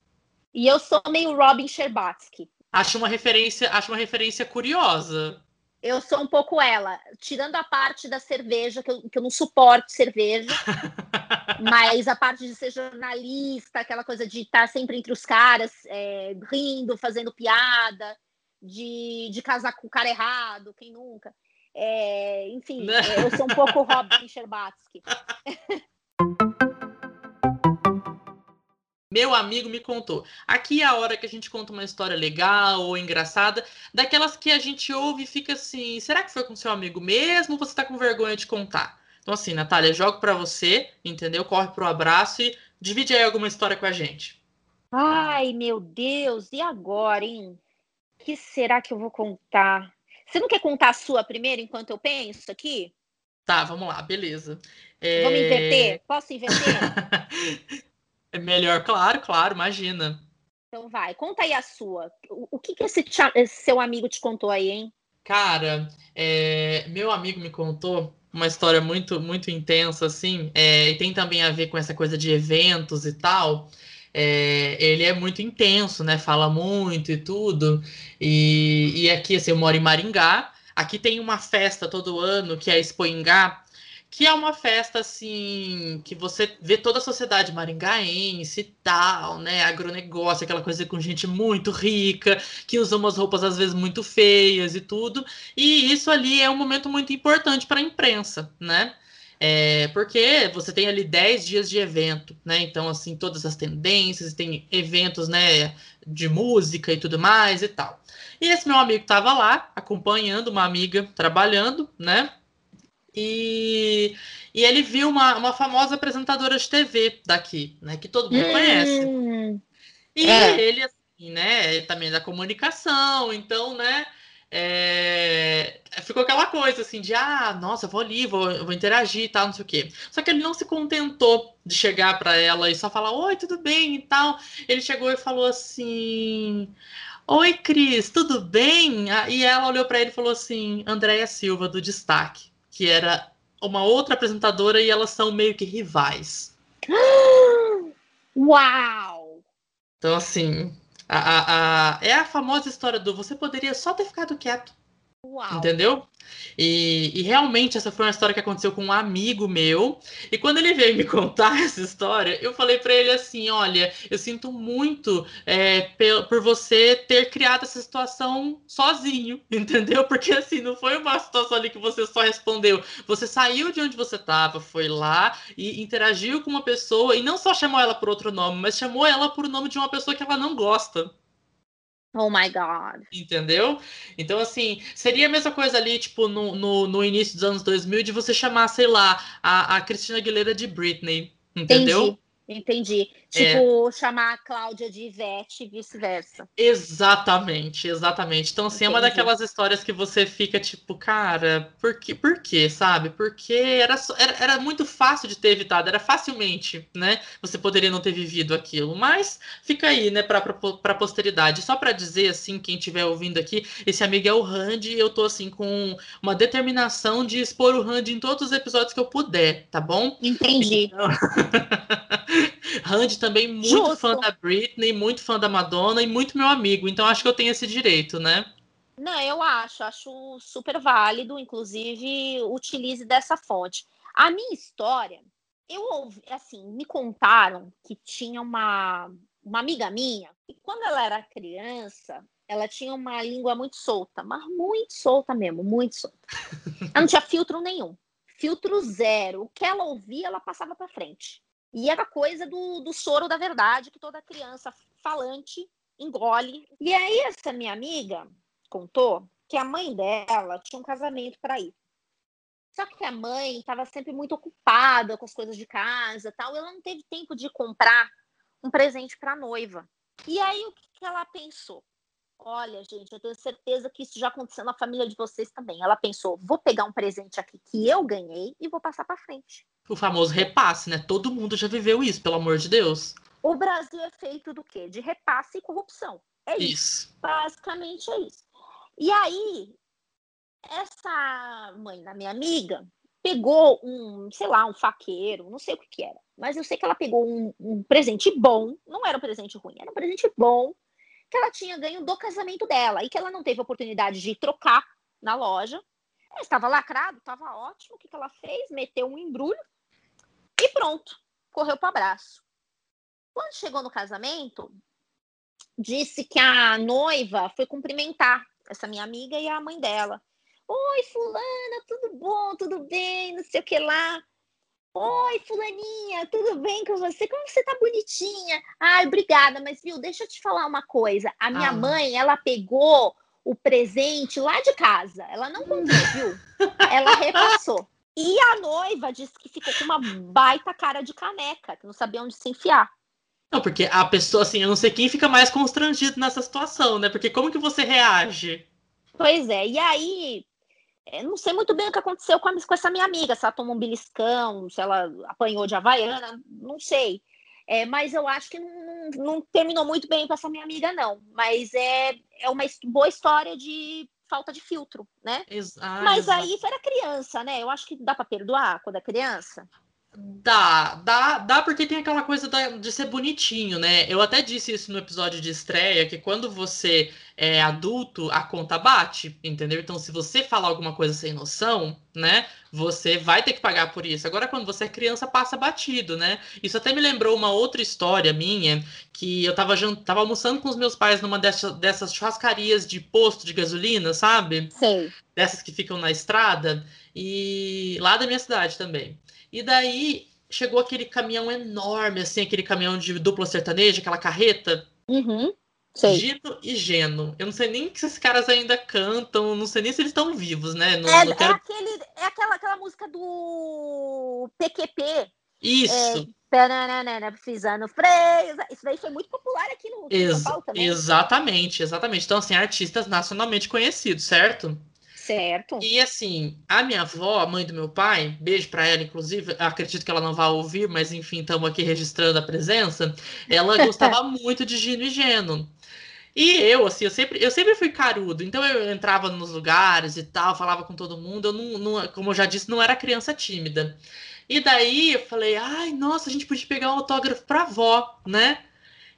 E eu sou meio Robin Scherbatsky. Acho uma referência, acho uma referência curiosa. Eu sou um pouco ela, tirando a parte da cerveja, que eu, que eu não suporto cerveja, mas a parte de ser jornalista, aquela coisa de estar sempre entre os caras, é, rindo, fazendo piada, de, de casar com o cara errado, quem nunca. É, enfim, né? é, eu sou um pouco Robin Scherbatsky. Meu amigo me contou. Aqui é a hora que a gente conta uma história legal ou engraçada, daquelas que a gente ouve e fica assim: será que foi com seu amigo mesmo ou você tá com vergonha de contar? Então, assim, Natália, jogo para você, entendeu? Corre pro abraço e divide aí alguma história com a gente. Ai, meu Deus, e agora, hein? O que será que eu vou contar? Você não quer contar a sua primeiro enquanto eu penso aqui? Tá, vamos lá, beleza. É... Vamos inverter? Posso inverter? é melhor, claro, claro, imagina. Então vai, conta aí a sua. O, o que, que esse, esse, seu amigo te contou aí, hein? Cara, é... meu amigo me contou uma história muito, muito intensa, assim, é, e tem também a ver com essa coisa de eventos e tal. É, ele é muito intenso, né? Fala muito e tudo. E, e aqui, assim, eu moro em Maringá. Aqui tem uma festa todo ano que é a Expoingá, que é uma festa assim que você vê toda a sociedade maringaense e tal, né? Agronegócio, aquela coisa com gente muito rica, que usa umas roupas às vezes muito feias e tudo. E isso ali é um momento muito importante para a imprensa, né? É, porque você tem ali 10 dias de evento, né? Então, assim, todas as tendências, tem eventos, né, de música e tudo mais e tal. E esse meu amigo estava lá, acompanhando uma amiga trabalhando, né? E, e ele viu uma, uma famosa apresentadora de TV daqui, né? Que todo mundo hum, conhece. E é. ele, assim, né? Também é da comunicação, então, né? É, ficou aquela coisa assim de ah, nossa, vou ali, vou, vou interagir e tal, não sei o quê. Só que ele não se contentou de chegar para ela e só falar oi, tudo bem e tal. Ele chegou e falou assim: Oi, Cris, tudo bem? E ela olhou para ele e falou assim: Andréia Silva, do Destaque que era uma outra apresentadora e elas são meio que rivais. Uau! Então, assim, a, a, a, é a famosa história do você poderia só ter ficado quieto. Uau. Entendeu? E, e, realmente essa foi uma história que aconteceu com um amigo meu. E quando ele veio me contar essa história, eu falei para ele assim: olha, eu sinto muito é, por você ter criado essa situação sozinho, entendeu? Porque assim, não foi uma situação ali que você só respondeu. Você saiu de onde você estava, foi lá e interagiu com uma pessoa e não só chamou ela por outro nome, mas chamou ela por o nome de uma pessoa que ela não gosta. Oh my God. Entendeu? Então, assim, seria a mesma coisa ali, tipo, no, no, no início dos anos 2000, de você chamar, sei lá, a, a Cristina Aguilera de Britney. Entendeu? Entendi. Entendi. Tipo, é. chamar a Cláudia de Ivete e vice-versa. Exatamente, exatamente. Então, assim, Entendi. é uma daquelas histórias que você fica tipo, cara, por quê? Por quê, sabe? Porque era, era, era muito fácil de ter evitado, era facilmente, né? Você poderia não ter vivido aquilo. Mas fica aí, né, pra, pra, pra posteridade. Só para dizer, assim, quem estiver ouvindo aqui, esse amigo é o Randy e eu tô, assim, com uma determinação de expor o Randy em todos os episódios que eu puder, tá bom? Entendi. Então... Randy também muito Justo. fã da Britney, muito fã da Madonna e muito meu amigo. Então acho que eu tenho esse direito, né? Não, eu acho, acho super válido, inclusive utilize dessa fonte. A minha história, eu ouvi, assim, me contaram que tinha uma, uma amiga minha, e quando ela era criança, ela tinha uma língua muito solta, mas muito solta mesmo, muito solta. Ela não tinha filtro nenhum, filtro zero. O que ela ouvia, ela passava para frente. E era coisa do, do soro da verdade que toda criança falante engole. E aí, essa minha amiga contou que a mãe dela tinha um casamento para ir. Só que a mãe estava sempre muito ocupada com as coisas de casa tal, ela não teve tempo de comprar um presente para a noiva. E aí, o que ela pensou? Olha, gente, eu tenho certeza que isso já aconteceu na família de vocês também. Ela pensou: vou pegar um presente aqui que eu ganhei e vou passar para frente. O famoso repasse, né? Todo mundo já viveu isso, pelo amor de Deus. O Brasil é feito do quê? De repasse e corrupção. É isso. isso. Basicamente é isso. E aí, essa mãe da minha amiga pegou um, sei lá, um faqueiro, não sei o que, que era, mas eu sei que ela pegou um, um presente bom, não era um presente ruim, era um presente bom que ela tinha ganho do casamento dela e que ela não teve oportunidade de trocar na loja. Estava lacrado, estava ótimo. O que, que ela fez? Meteu um embrulho e pronto, correu para o abraço. Quando chegou no casamento, disse que a noiva foi cumprimentar essa minha amiga e a mãe dela. Oi, fulana, tudo bom? Tudo bem? Não sei o que lá. Oi, fulaninha, tudo bem com você? Como você tá bonitinha? Ai, obrigada, mas viu, deixa eu te falar uma coisa. A minha ah. mãe, ela pegou o presente lá de casa. Ela não comprou, viu? Ela repassou. E a noiva disse que ficou com uma baita cara de caneca, que não sabia onde se enfiar. Não, porque a pessoa, assim, eu não sei quem fica mais constrangido nessa situação, né? Porque como que você reage? Pois é, e aí, eu não sei muito bem o que aconteceu com, a, com essa minha amiga, se ela tomou um beliscão, se ela apanhou de havaiana, não sei. É, mas eu acho que não, não terminou muito bem com essa minha amiga, não. Mas é, é uma boa história de falta de filtro, né? Ah, Mas exato. aí era criança, né? Eu acho que dá para perdoar quando é criança. Dá, dá, dá porque tem aquela coisa de ser bonitinho, né? Eu até disse isso no episódio de estreia, que quando você é adulto, a conta bate, entendeu? Então, se você falar alguma coisa sem noção, né, você vai ter que pagar por isso. Agora, quando você é criança, passa batido, né? Isso até me lembrou uma outra história minha, que eu tava, tava almoçando com os meus pais numa dessas, dessas churrascarias de posto de gasolina, sabe? Sei. Dessas que ficam na estrada, e lá da minha cidade também. E daí chegou aquele caminhão enorme, assim, aquele caminhão de dupla sertaneja, aquela carreta. Uhum. Sei. Gino e Geno. Eu não sei nem que esses caras ainda cantam, não sei nem se eles estão vivos, né? Não, é, não quero... é, aquele, é aquela, aquela música do PQP. Isso. É, pisando freio. Isso daí foi muito popular aqui no Ex São Paulo também. Exatamente, exatamente. Então, assim, artistas nacionalmente conhecidos, certo? Certo. E assim, a minha avó, a mãe do meu pai, beijo para ela, inclusive, acredito que ela não vai ouvir, mas enfim, estamos aqui registrando a presença. Ela gostava muito de Gino e Geno. E eu, assim, eu sempre, eu sempre fui carudo, então eu entrava nos lugares e tal, falava com todo mundo. Eu não, não como eu já disse, não era criança tímida. E daí eu falei, ai, nossa, a gente podia pegar um autógrafo pra avó, né?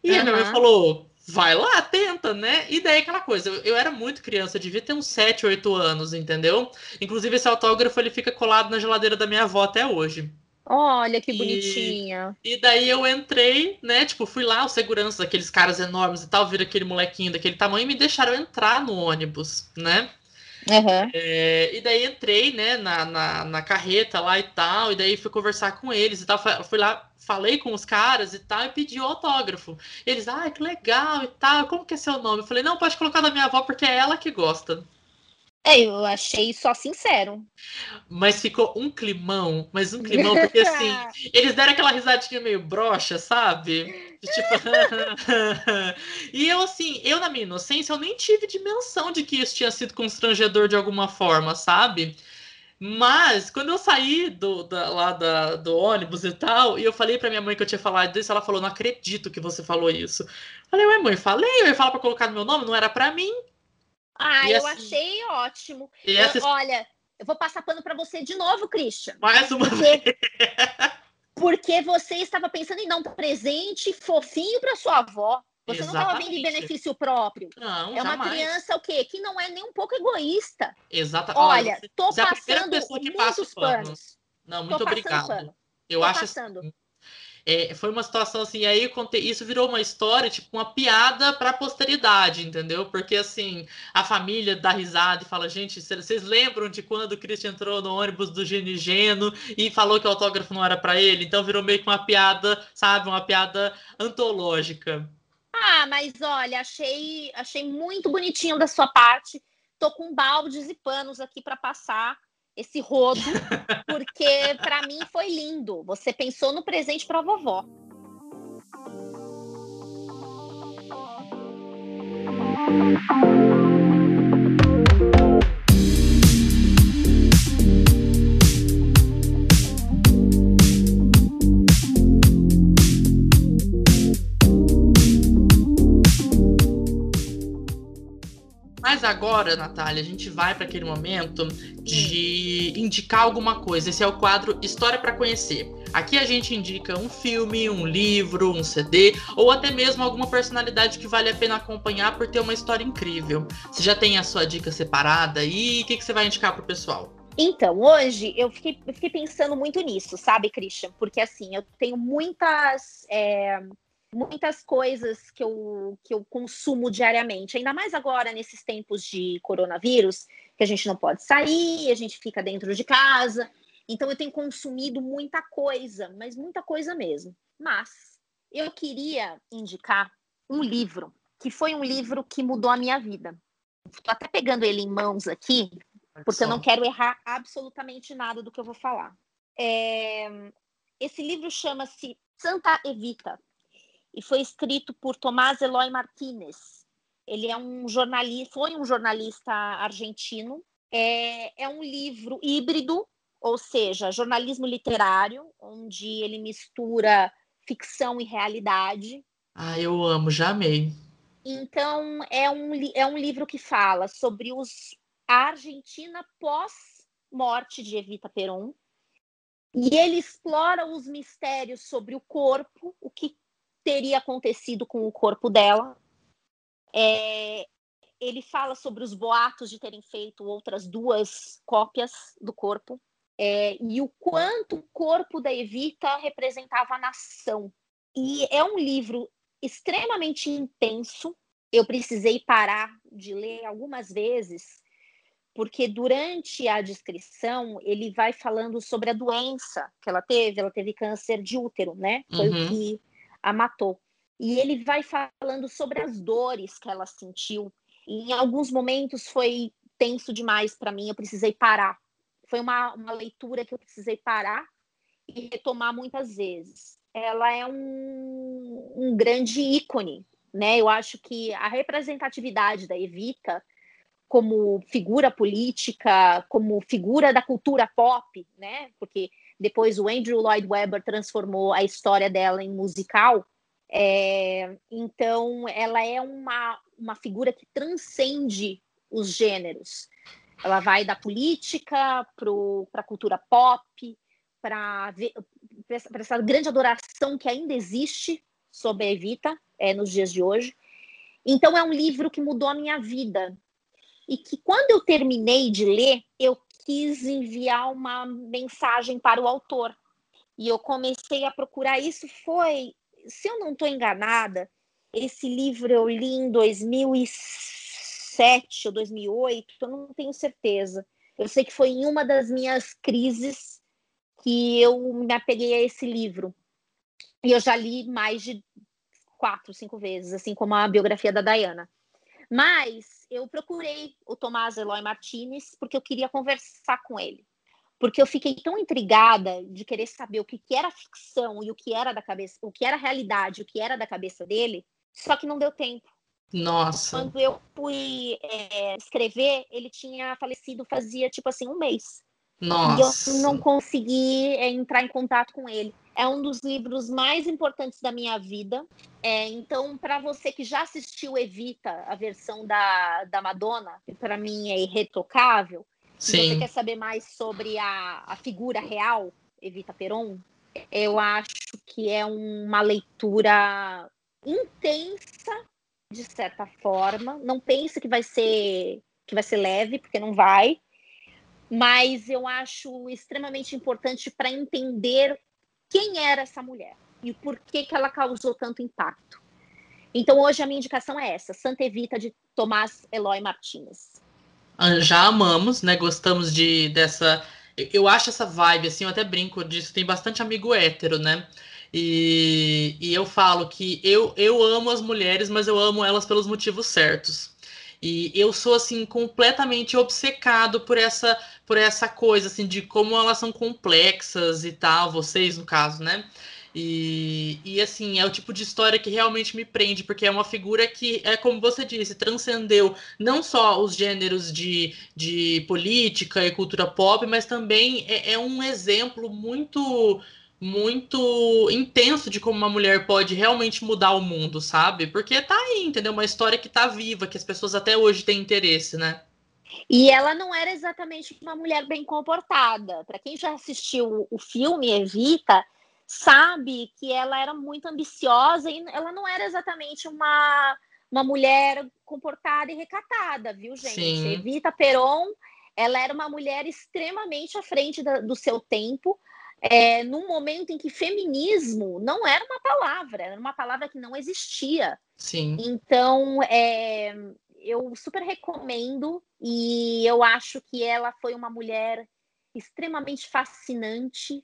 E uhum. a minha mãe falou, vai lá, tenta, né? E daí aquela coisa, eu, eu, era muito criança, devia ter uns 7, 8 anos, entendeu? Inclusive esse autógrafo ele fica colado na geladeira da minha avó até hoje. Olha que bonitinha. E, e daí eu entrei, né? Tipo, fui lá, os seguranças, aqueles caras enormes e tal, viram aquele molequinho daquele tamanho e me deixaram entrar no ônibus, né? Uhum. É, e daí entrei, né, na, na, na, carreta lá e tal, e daí fui conversar com eles e tal. Fui lá, falei com os caras e tal, e pedi o autógrafo. Eles, ah, que legal e tal, como que é seu nome? Eu falei, não, pode colocar da minha avó porque é ela que gosta. É, eu achei só sincero. Mas ficou um climão, mas um climão, porque assim, eles deram aquela risadinha meio broxa, sabe? Tipo. e eu, assim, eu na minha inocência, eu nem tive dimensão de que isso tinha sido constrangedor de alguma forma, sabe? Mas, quando eu saí do, da, lá da, do ônibus e tal, e eu falei pra minha mãe que eu tinha falado disso, ela falou: Não acredito que você falou isso. Falei, ué, mãe, falei, eu ia falar pra colocar no meu nome, não era pra mim. Ah, e eu assim, achei ótimo. Eu, essa... Olha, eu vou passar pano para você de novo, Christian. Mais uma porque, vez. Porque você estava pensando em dar um presente fofinho para sua avó. Você Exatamente. não estava vendo em benefício próprio. Não, é uma jamais. criança o quê? Que não é nem um pouco egoísta. Exatamente. Olha, Olha tô você passando é muitos panos. Não, muito obrigado. Eu tô acho passando. assim, é, foi uma situação assim, aí contei, isso virou uma história, tipo, uma piada para a posteridade, entendeu? Porque assim, a família dá risada e fala, gente, vocês lembram de quando o Christian entrou no ônibus do Genigeno e falou que o autógrafo não era para ele? Então virou meio que uma piada, sabe, uma piada antológica. Ah, mas olha, achei, achei muito bonitinho da sua parte. Tô com baldes e panos aqui para passar esse rodo, porque para mim foi lindo. Você pensou no presente para vovó. Mas agora, Natália, a gente vai para aquele momento de indicar alguma coisa. Esse é o quadro História para Conhecer. Aqui a gente indica um filme, um livro, um CD ou até mesmo alguma personalidade que vale a pena acompanhar por ter uma história incrível. Você já tem a sua dica separada e o que, que você vai indicar para o pessoal? Então, hoje eu fiquei, eu fiquei, pensando muito nisso, sabe, Christian? Porque assim, eu tenho muitas. É muitas coisas que eu, que eu consumo diariamente, ainda mais agora nesses tempos de coronavírus, que a gente não pode sair, a gente fica dentro de casa. Então eu tenho consumido muita coisa, mas muita coisa mesmo. Mas eu queria indicar um livro, que foi um livro que mudou a minha vida. Estou até pegando ele em mãos aqui, porque eu não quero errar absolutamente nada do que eu vou falar. É... Esse livro chama-se Santa Evita, e foi escrito por Tomás Eloy Martínez. Ele é um jornalista, foi um jornalista argentino. É, é um livro híbrido, ou seja, jornalismo literário, onde ele mistura ficção e realidade. Ah, eu amo, já amei. Então, é um, é um livro que fala sobre os a Argentina pós-morte de Evita Peron. E ele explora os mistérios sobre o corpo, o que teria acontecido com o corpo dela. É, ele fala sobre os boatos de terem feito outras duas cópias do corpo. É, e o quanto o corpo da Evita representava a nação. E é um livro extremamente intenso. Eu precisei parar de ler algumas vezes, porque durante a descrição ele vai falando sobre a doença que ela teve. Ela teve câncer de útero, né? Foi uhum. o que a matou. E ele vai falando sobre as dores que ela sentiu. E em alguns momentos foi tenso demais para mim, eu precisei parar. Foi uma, uma leitura que eu precisei parar e retomar muitas vezes. Ela é um, um grande ícone, né? Eu acho que a representatividade da Evita como figura política, como figura da cultura pop, né? Porque depois o Andrew Lloyd Webber transformou a história dela em musical. É, então, ela é uma, uma figura que transcende os gêneros. Ela vai da política para a cultura pop, para essa grande adoração que ainda existe sobre a Evita é, nos dias de hoje. Então, é um livro que mudou a minha vida. E que, quando eu terminei de ler, eu quis enviar uma mensagem para o autor. E eu comecei a procurar isso. Foi, se eu não estou enganada, esse livro eu li em 2007 ou 2008, eu não tenho certeza. Eu sei que foi em uma das minhas crises que eu me apeguei a esse livro. E eu já li mais de quatro, cinco vezes, assim como a biografia da Diana. Mas eu procurei o Tomás Eloy Martinez porque eu queria conversar com ele. Porque eu fiquei tão intrigada de querer saber o que, que era ficção e o que era da cabeça, o que era realidade, o que era da cabeça dele, só que não deu tempo. Nossa. Quando eu fui é, escrever, ele tinha falecido fazia tipo assim um mês. Nossa. E eu não consegui é, entrar em contato com ele. É um dos livros mais importantes da minha vida. É, então, para você que já assistiu Evita, a versão da, da Madonna, que para mim é irretocável, se você quer saber mais sobre a, a figura real, Evita Peron, eu acho que é uma leitura intensa, de certa forma. Não pense que vai ser que vai ser leve, porque não vai mas eu acho extremamente importante para entender quem era essa mulher e por que, que ela causou tanto impacto. Então, hoje a minha indicação é essa: Santa Evita de Tomás Eloy Martins. Ah, já amamos, né? Gostamos de dessa. Eu acho essa vibe, assim, eu até brinco disso, tem bastante amigo hétero, né? E, e eu falo que eu, eu amo as mulheres, mas eu amo elas pelos motivos certos. E eu sou assim completamente obcecado por essa por essa coisa assim de como elas são complexas e tal, vocês no caso, né? E, e assim, é o tipo de história que realmente me prende, porque é uma figura que, é como você disse, transcendeu não só os gêneros de, de política e cultura pop, mas também é, é um exemplo muito muito intenso de como uma mulher pode realmente mudar o mundo, sabe? Porque tá aí, entendeu? Uma história que tá viva, que as pessoas até hoje têm interesse, né? E ela não era exatamente uma mulher bem comportada. Para quem já assistiu o filme Evita, sabe que ela era muito ambiciosa e ela não era exatamente uma, uma mulher comportada e recatada, viu, gente? Sim. Evita Peron, ela era uma mulher extremamente à frente da, do seu tempo é, num momento em que feminismo não era uma palavra, era uma palavra que não existia. Sim. Então, é, eu super recomendo e eu acho que ela foi uma mulher extremamente fascinante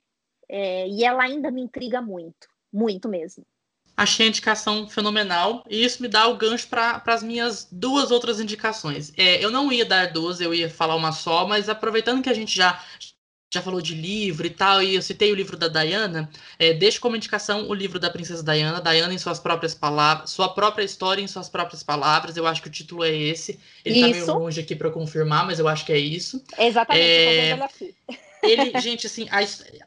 é, e ela ainda me intriga muito, muito mesmo. Achei a indicação fenomenal e isso me dá o gancho para as minhas duas outras indicações. É, eu não ia dar duas, eu ia falar uma só, mas aproveitando que a gente já já falou de livro e tal, e eu citei o livro da Diana, é, deixo como indicação o livro da Princesa Diana, Diana em suas próprias palavras, sua própria história em suas próprias palavras, eu acho que o título é esse. Ele isso. tá meio longe aqui para confirmar, mas eu acho que é isso. Exatamente, é... eu aqui. Ele, gente, assim, a,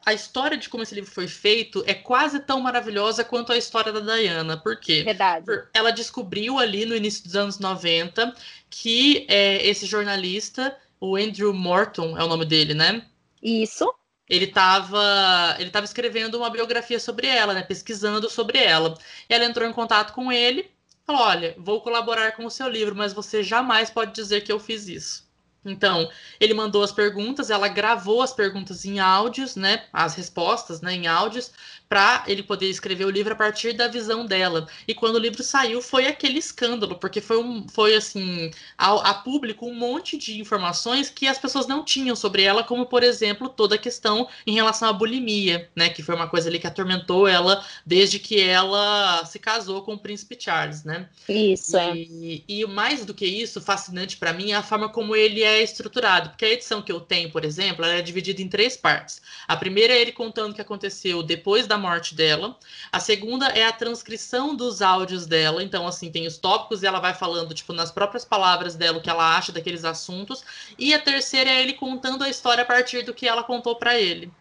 a história de como esse livro foi feito é quase tão maravilhosa quanto a história da Diana. Por quê? Verdade. Ela descobriu ali no início dos anos 90 que é, esse jornalista o Andrew Morton é o nome dele, né? Isso. Ele estava ele tava escrevendo uma biografia sobre ela, né? Pesquisando sobre ela. E ela entrou em contato com ele, falou: Olha, vou colaborar com o seu livro, mas você jamais pode dizer que eu fiz isso. Então, ele mandou as perguntas, ela gravou as perguntas em áudios, né? As respostas, né, em áudios, para ele poder escrever o livro a partir da visão dela. E quando o livro saiu, foi aquele escândalo, porque foi, um, foi assim, a, a público um monte de informações que as pessoas não tinham sobre ela, como, por exemplo, toda a questão em relação à bulimia, né? Que foi uma coisa ali que atormentou ela desde que ela se casou com o príncipe Charles, né? Isso, é. e, é. E mais do que isso, fascinante para mim é a forma como ele é estruturado, porque a edição que eu tenho, por exemplo, ela é dividida em três partes. A primeira é ele contando o que aconteceu depois da morte dela. A segunda é a transcrição dos áudios dela. Então, assim, tem os tópicos e ela vai falando, tipo, nas próprias palavras dela o que ela acha daqueles assuntos. E a terceira é ele contando a história a partir do que ela contou para ele.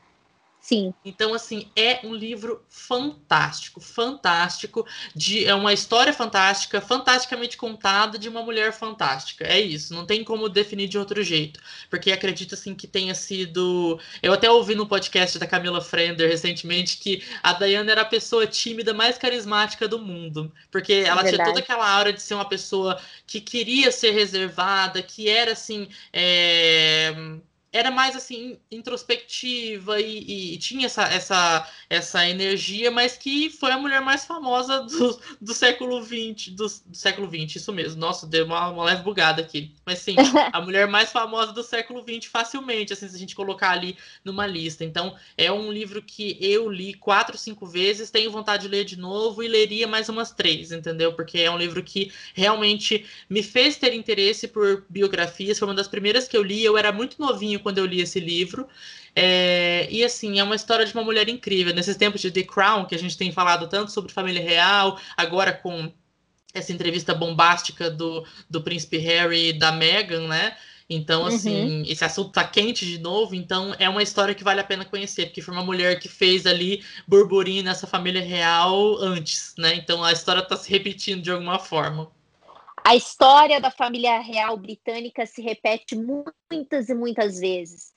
Sim. Então, assim, é um livro fantástico, fantástico, de, é uma história fantástica, fantasticamente contada de uma mulher fantástica. É isso, não tem como definir de outro jeito. Porque acredito, assim, que tenha sido... Eu até ouvi no podcast da Camila Frender recentemente que a Diana era a pessoa tímida mais carismática do mundo. Porque ela Verdade. tinha toda aquela aura de ser uma pessoa que queria ser reservada, que era, assim... É era mais assim introspectiva e, e, tinha essa, essa, essa energia, mas que foi a mulher mais famosa do, do século XX, do, do século XX, isso mesmo. Nossa, deu uma, uma leve bugada aqui. Mas sim, a mulher mais famosa do século XX facilmente, assim, se a gente colocar ali numa lista. Então, é um livro que eu li quatro, cinco vezes, tenho vontade de ler de novo e leria mais umas três, entendeu? Porque é um livro que realmente me fez ter interesse por biografias. Foi uma das primeiras que eu li, eu era muito novinho quando eu li esse livro. É, e assim, é uma história de uma mulher incrível. Nesses tempos de The Crown, que a gente tem falado tanto sobre família real, agora com essa entrevista bombástica do, do príncipe Harry e da Meghan, né? Então, uhum. assim, uhum. esse assunto tá quente de novo, então é uma história que vale a pena conhecer, porque foi uma mulher que fez ali burburinho nessa família real antes, né? Então a história tá se repetindo de alguma forma. A história da família real britânica se repete muitas e muitas vezes.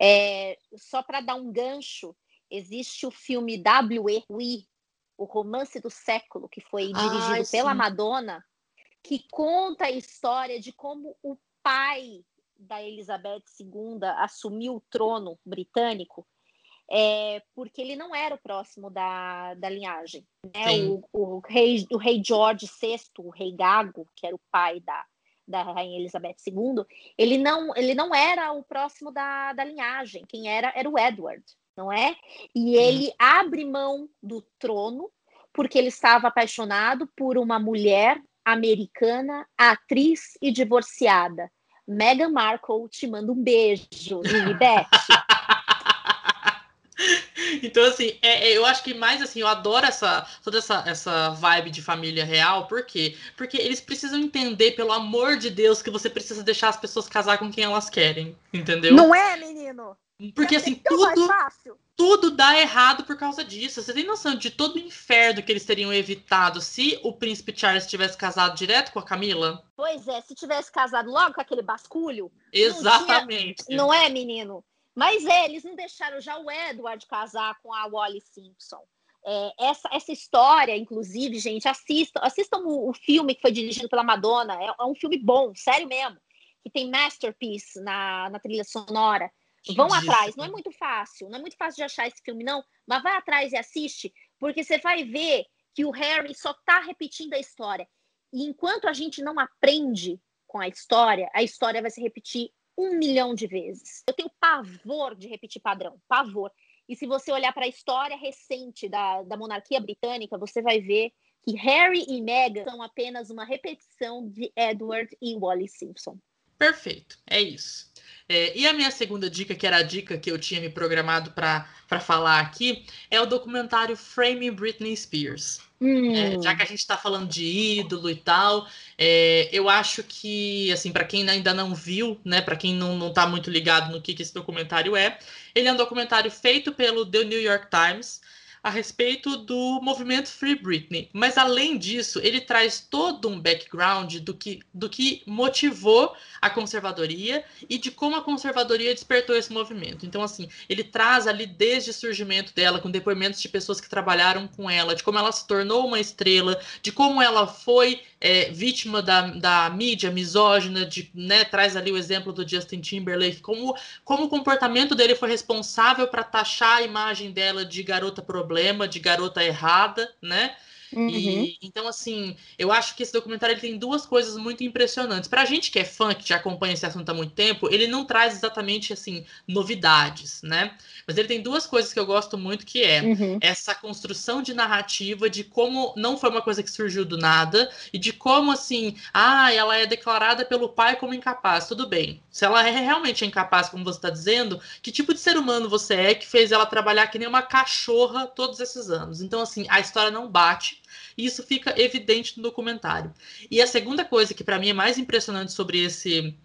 É, só para dar um gancho, existe o filme W.E. O romance do século, que foi dirigido ah, pela Madonna, que conta a história de como o pai da Elizabeth II assumiu o trono britânico é, porque ele não era o próximo da, da linhagem. Né? O, o, rei, o rei George VI, o rei Gago, que era o pai da, da rainha Elizabeth II, ele não, ele não era o próximo da, da linhagem. Quem era era o Edward, não é? E ele abre mão do trono porque ele estava apaixonado por uma mulher americana, atriz e divorciada. Meghan Markle te manda um beijo, Lilibet. Então, assim, é, é, eu acho que mais assim, eu adoro essa toda essa, essa vibe de família real, por quê? Porque eles precisam entender, pelo amor de Deus, que você precisa deixar as pessoas casar com quem elas querem, entendeu? Não é, menino? Porque é assim, tudo, tudo dá errado por causa disso. Você tem noção de todo o inferno que eles teriam evitado se o príncipe Charles tivesse casado direto com a Camila? Pois é, se tivesse casado logo com aquele basculho. Exatamente. Não, tinha... não é, menino? Mas é, eles não deixaram já o Edward casar com a Wally Simpson. É, essa, essa história, inclusive, gente, assistam, assistam o, o, filme que foi dirigido pela Madonna. É, é, um filme bom, sério mesmo. Que tem masterpiece na, na trilha sonora. Vão atrás, não é muito fácil, não é muito fácil de achar esse filme, não, mas vai atrás e assiste, porque você vai ver que o Harry só está repetindo a história. E enquanto a gente não aprende com a história, a história vai se repetir um milhão de vezes. Eu tenho pavor de repetir padrão, pavor. E se você olhar para a história recente da, da monarquia britânica, você vai ver que Harry e Meghan são apenas uma repetição de Edward e Wally Simpson. Perfeito, é isso. É, e a minha segunda dica, que era a dica que eu tinha me programado para falar aqui, é o documentário Framing Britney Spears. Hum. É, já que a gente está falando de ídolo e tal, é, eu acho que, assim, para quem ainda não viu, né, para quem não, não tá muito ligado no que, que esse documentário é, ele é um documentário feito pelo The New York Times a respeito do movimento Free Britney. Mas além disso, ele traz todo um background do que, do que motivou a conservadoria e de como a conservadoria despertou esse movimento. Então, assim, ele traz ali desde o surgimento dela, com depoimentos de pessoas que trabalharam com ela, de como ela se tornou uma estrela, de como ela foi é, vítima da, da mídia misógina, de, né, traz ali o exemplo do Justin Timberlake, como, como o comportamento dele foi responsável para taxar a imagem dela de garota problema, de garota errada, né? Uhum. E, então, assim, eu acho que esse documentário ele tem duas coisas muito impressionantes. Pra gente que é fã, que já acompanha esse assunto há muito tempo, ele não traz exatamente, assim, novidades, né? Mas ele tem duas coisas que eu gosto muito, que é uhum. essa construção de narrativa de como não foi uma coisa que surgiu do nada e de como, assim, ah, ela é declarada pelo pai como incapaz. Tudo bem. Se ela é realmente incapaz, como você está dizendo, que tipo de ser humano você é que fez ela trabalhar que nem uma cachorra todos esses anos? Então, assim, a história não bate e isso fica evidente no documentário. E a segunda coisa que para mim é mais impressionante sobre esse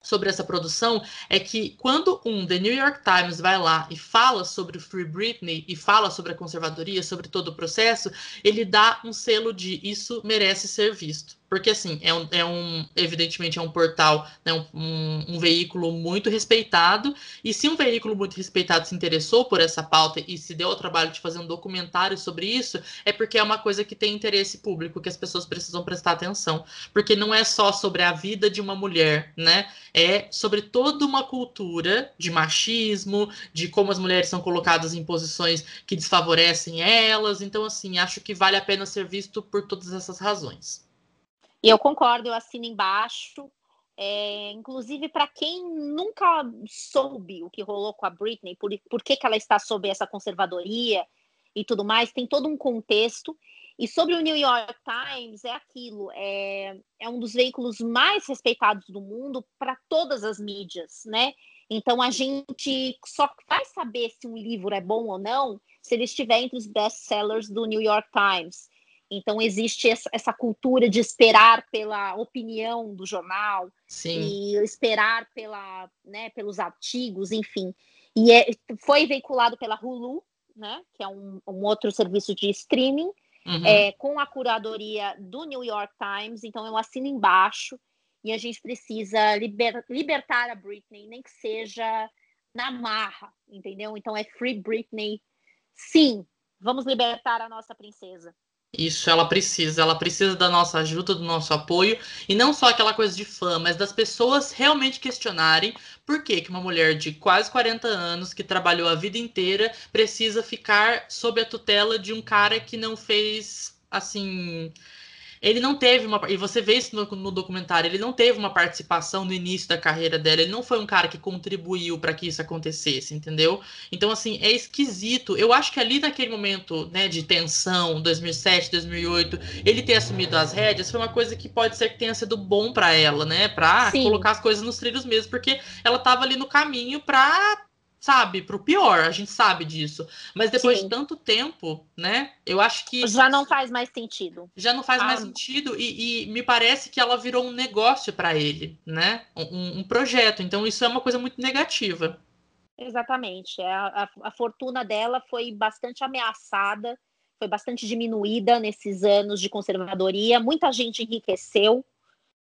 sobre essa produção é que quando um The New York Times vai lá e fala sobre o Free Britney e fala sobre a conservadoria, sobre todo o processo, ele dá um selo de isso merece ser visto. Porque, assim, é um, é um evidentemente, é um portal, né, um, um, um, veículo muito respeitado. E se um veículo muito respeitado se interessou por essa pauta e se deu ao trabalho de fazer um documentário sobre isso, é porque é uma coisa que tem interesse público, que as pessoas precisam prestar atenção. Porque não é só sobre a vida de uma mulher, né? É sobre toda uma cultura de machismo, de como as mulheres são colocadas em posições que desfavorecem elas. Então, assim, acho que vale a pena ser visto por todas essas razões. E eu concordo, eu assino embaixo. É, inclusive, para quem nunca soube o que rolou com a Britney, por, por que, que ela está sob essa conservadoria e tudo mais, tem todo um contexto. E sobre o New York Times, é aquilo: é, é um dos veículos mais respeitados do mundo para todas as mídias, né? Então a gente só vai saber se um livro é bom ou não se ele estiver entre os best-sellers do New York Times. Então, existe essa, cultura de esperar pela opinião do jornal Sim. e esperar pela, né, pelos artigos, enfim. E é, foi veiculado pela Hulu, né, que é um, um outro serviço de streaming, uhum. é, com a curadoria do New York Times. Então, eu assino embaixo e a gente precisa liber, libertar a Britney, nem que seja na marra, entendeu? Então, é Free Britney. Sim, vamos libertar a nossa princesa. Isso ela precisa, ela precisa da nossa ajuda, do nosso apoio, e não só aquela coisa de fã, mas das pessoas realmente questionarem por que, que uma mulher de quase 40 anos, que trabalhou a vida inteira, precisa ficar sob a tutela de um cara que não fez, assim, ele não teve uma. E você vê isso no, no, documentário, ele não teve uma participação no início da carreira dela, ele não foi um cara que contribuiu para que isso acontecesse, entendeu? Então, assim, é esquisito. Eu acho que ali naquele momento, né, de tensão, 2007, 2008, ele ter assumido as rédeas foi uma coisa que pode ser que tenha sido bom para ela, né, para colocar as coisas nos trilhos mesmo, porque ela tava ali no caminho para sabe, pro pior, a gente sabe disso. Mas depois Sim. de tanto tempo, né, eu acho que. Já não faz mais sentido. Já não faz ah. mais sentido e, e, me parece que ela virou um negócio para ele, né? Um, um, projeto. Então isso é uma coisa muito negativa. Exatamente. É, a, a, a fortuna dela foi bastante ameaçada, foi bastante diminuída nesses anos de conservadoria. Muita gente enriqueceu.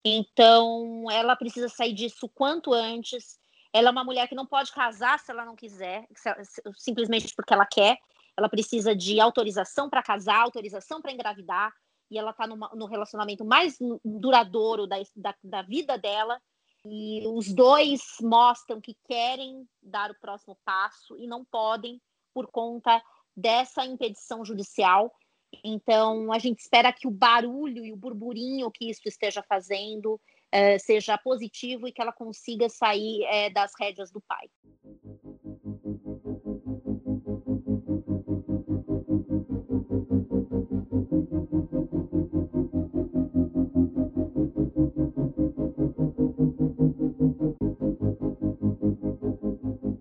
Então, ela precisa sair disso quanto antes ela é uma mulher que não pode casar se ela não quiser, simplesmente porque ela quer. Ela precisa de autorização para casar, autorização para engravidar, e ela está no relacionamento mais duradouro da, da, da vida dela. E os dois mostram que querem dar o próximo passo e não podem por conta dessa impedição judicial. Então, a gente espera que o barulho e o burburinho que isso esteja fazendo é, seja positivo e que ela consiga sair é, das rédeas do pai.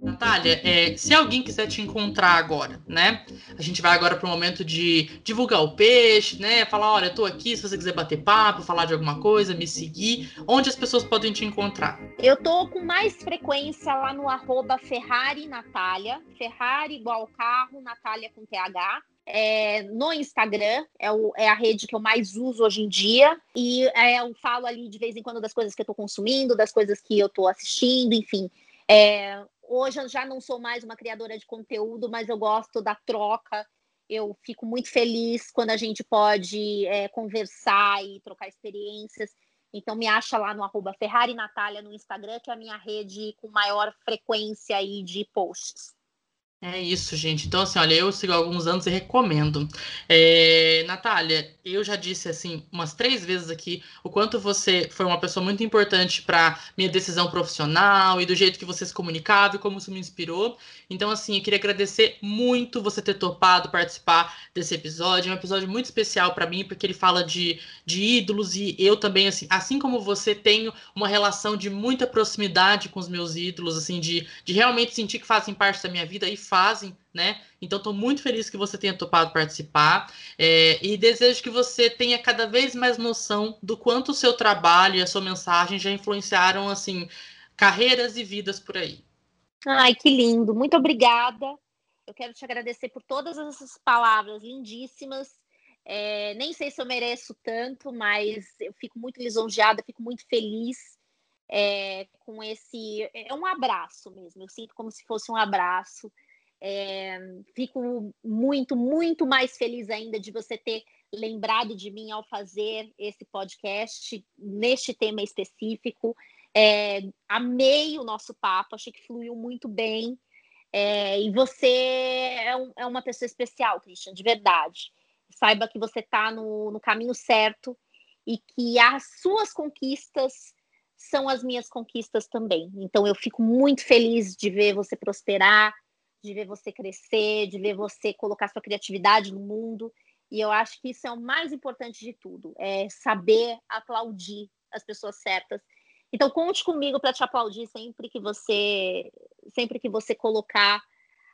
Natália, é, se alguém quiser te encontrar agora, né? A gente vai agora para o momento de divulgar o peixe, né? Falar, olha, eu tô aqui, se você quiser bater papo, falar de alguma coisa, me seguir. Onde as pessoas podem te encontrar? Eu tô com mais frequência lá no arroba Ferrari Natália. Ferrari igual carro, Natália com TH. é, no Instagram, é, o, é, a rede que eu mais uso hoje em dia, e é, eu falo ali de vez em quando das coisas que eu estou consumindo, das coisas que eu estou assistindo, enfim. É, hoje eu já não sou mais uma criadora de conteúdo, mas eu gosto da troca. Eu fico muito feliz quando a gente pode é, conversar e trocar experiências. Então me acha lá no arroba Ferrari Natália no Instagram, que é a minha rede com maior frequência aí de posts. É isso, gente. Então, assim, olha, eu sigo há alguns anos e recomendo. É, Natália, eu já disse, assim, umas três vezes aqui o quanto você foi uma pessoa muito importante para minha decisão profissional e do jeito que você se comunicava e como isso me inspirou. Então, assim, eu queria agradecer muito você ter topado participar desse episódio. É um episódio muito especial para mim, porque ele fala de, de ídolos e eu também, assim, assim como você, tenho uma relação de muita proximidade com os meus ídolos, assim, de, de realmente sentir que fazem parte da minha vida e fazem, né? Então, estou muito feliz que você tenha topado participar é, e desejo que você tenha cada vez mais noção do quanto o seu trabalho e a sua mensagem já influenciaram, assim, carreiras e vidas por aí. Ai, que lindo! Muito obrigada. Eu quero te agradecer por todas essas palavras lindíssimas. É, nem sei se eu mereço tanto, mas eu fico muito lisonjeada, fico muito feliz é, com esse. É um abraço mesmo, eu sinto como se fosse um abraço. É, fico muito, muito mais feliz ainda de você ter lembrado de mim ao fazer esse podcast neste tema específico. É, amei o nosso papo, achei que fluiu muito bem. É, e você é, um, é, uma pessoa especial, Christian, de verdade. Saiba que você está no, no caminho certo e que as suas conquistas são as minhas conquistas também. Então, eu fico muito feliz de ver você prosperar, de ver você crescer, de ver você colocar sua criatividade no mundo. E eu acho que isso é o mais importante de tudo, é saber aplaudir as pessoas certas. Então conte comigo para te aplaudir sempre que você sempre que você colocar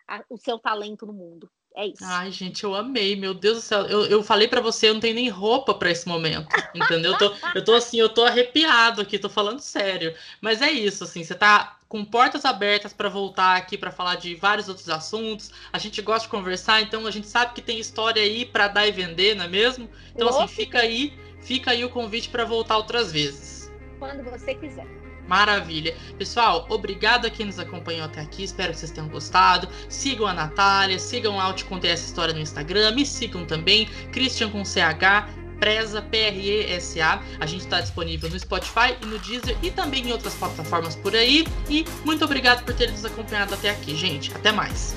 a, o seu talento no mundo. É isso. Ai, gente, eu amei, meu Deus do céu. Eu, eu falei para você, eu não tenho nem roupa para esse momento, entendeu? Eu tô, eu tô assim, eu tô arrepiado aqui, tô falando sério. Mas é isso, assim, você tá com portas abertas para voltar aqui para falar de vários outros assuntos. A gente gosta de conversar, então a gente sabe que tem história aí para dar e vender, não é mesmo? Então, assim, fica aí, fica aí o convite para voltar outras vezes. Quando você quiser. Maravilha. Pessoal, obrigado a quem nos acompanhou até aqui. Espero que vocês tenham gostado. Sigam a Natália, sigam lá o Te Contei Essa História no Instagram. Me sigam também, Christian com CH, Preza, P-R-E-S-A. A gente está disponível no Spotify e no Deezer e também em outras plataformas por aí. E muito obrigado por ter nos acompanhado até aqui, gente. Até mais.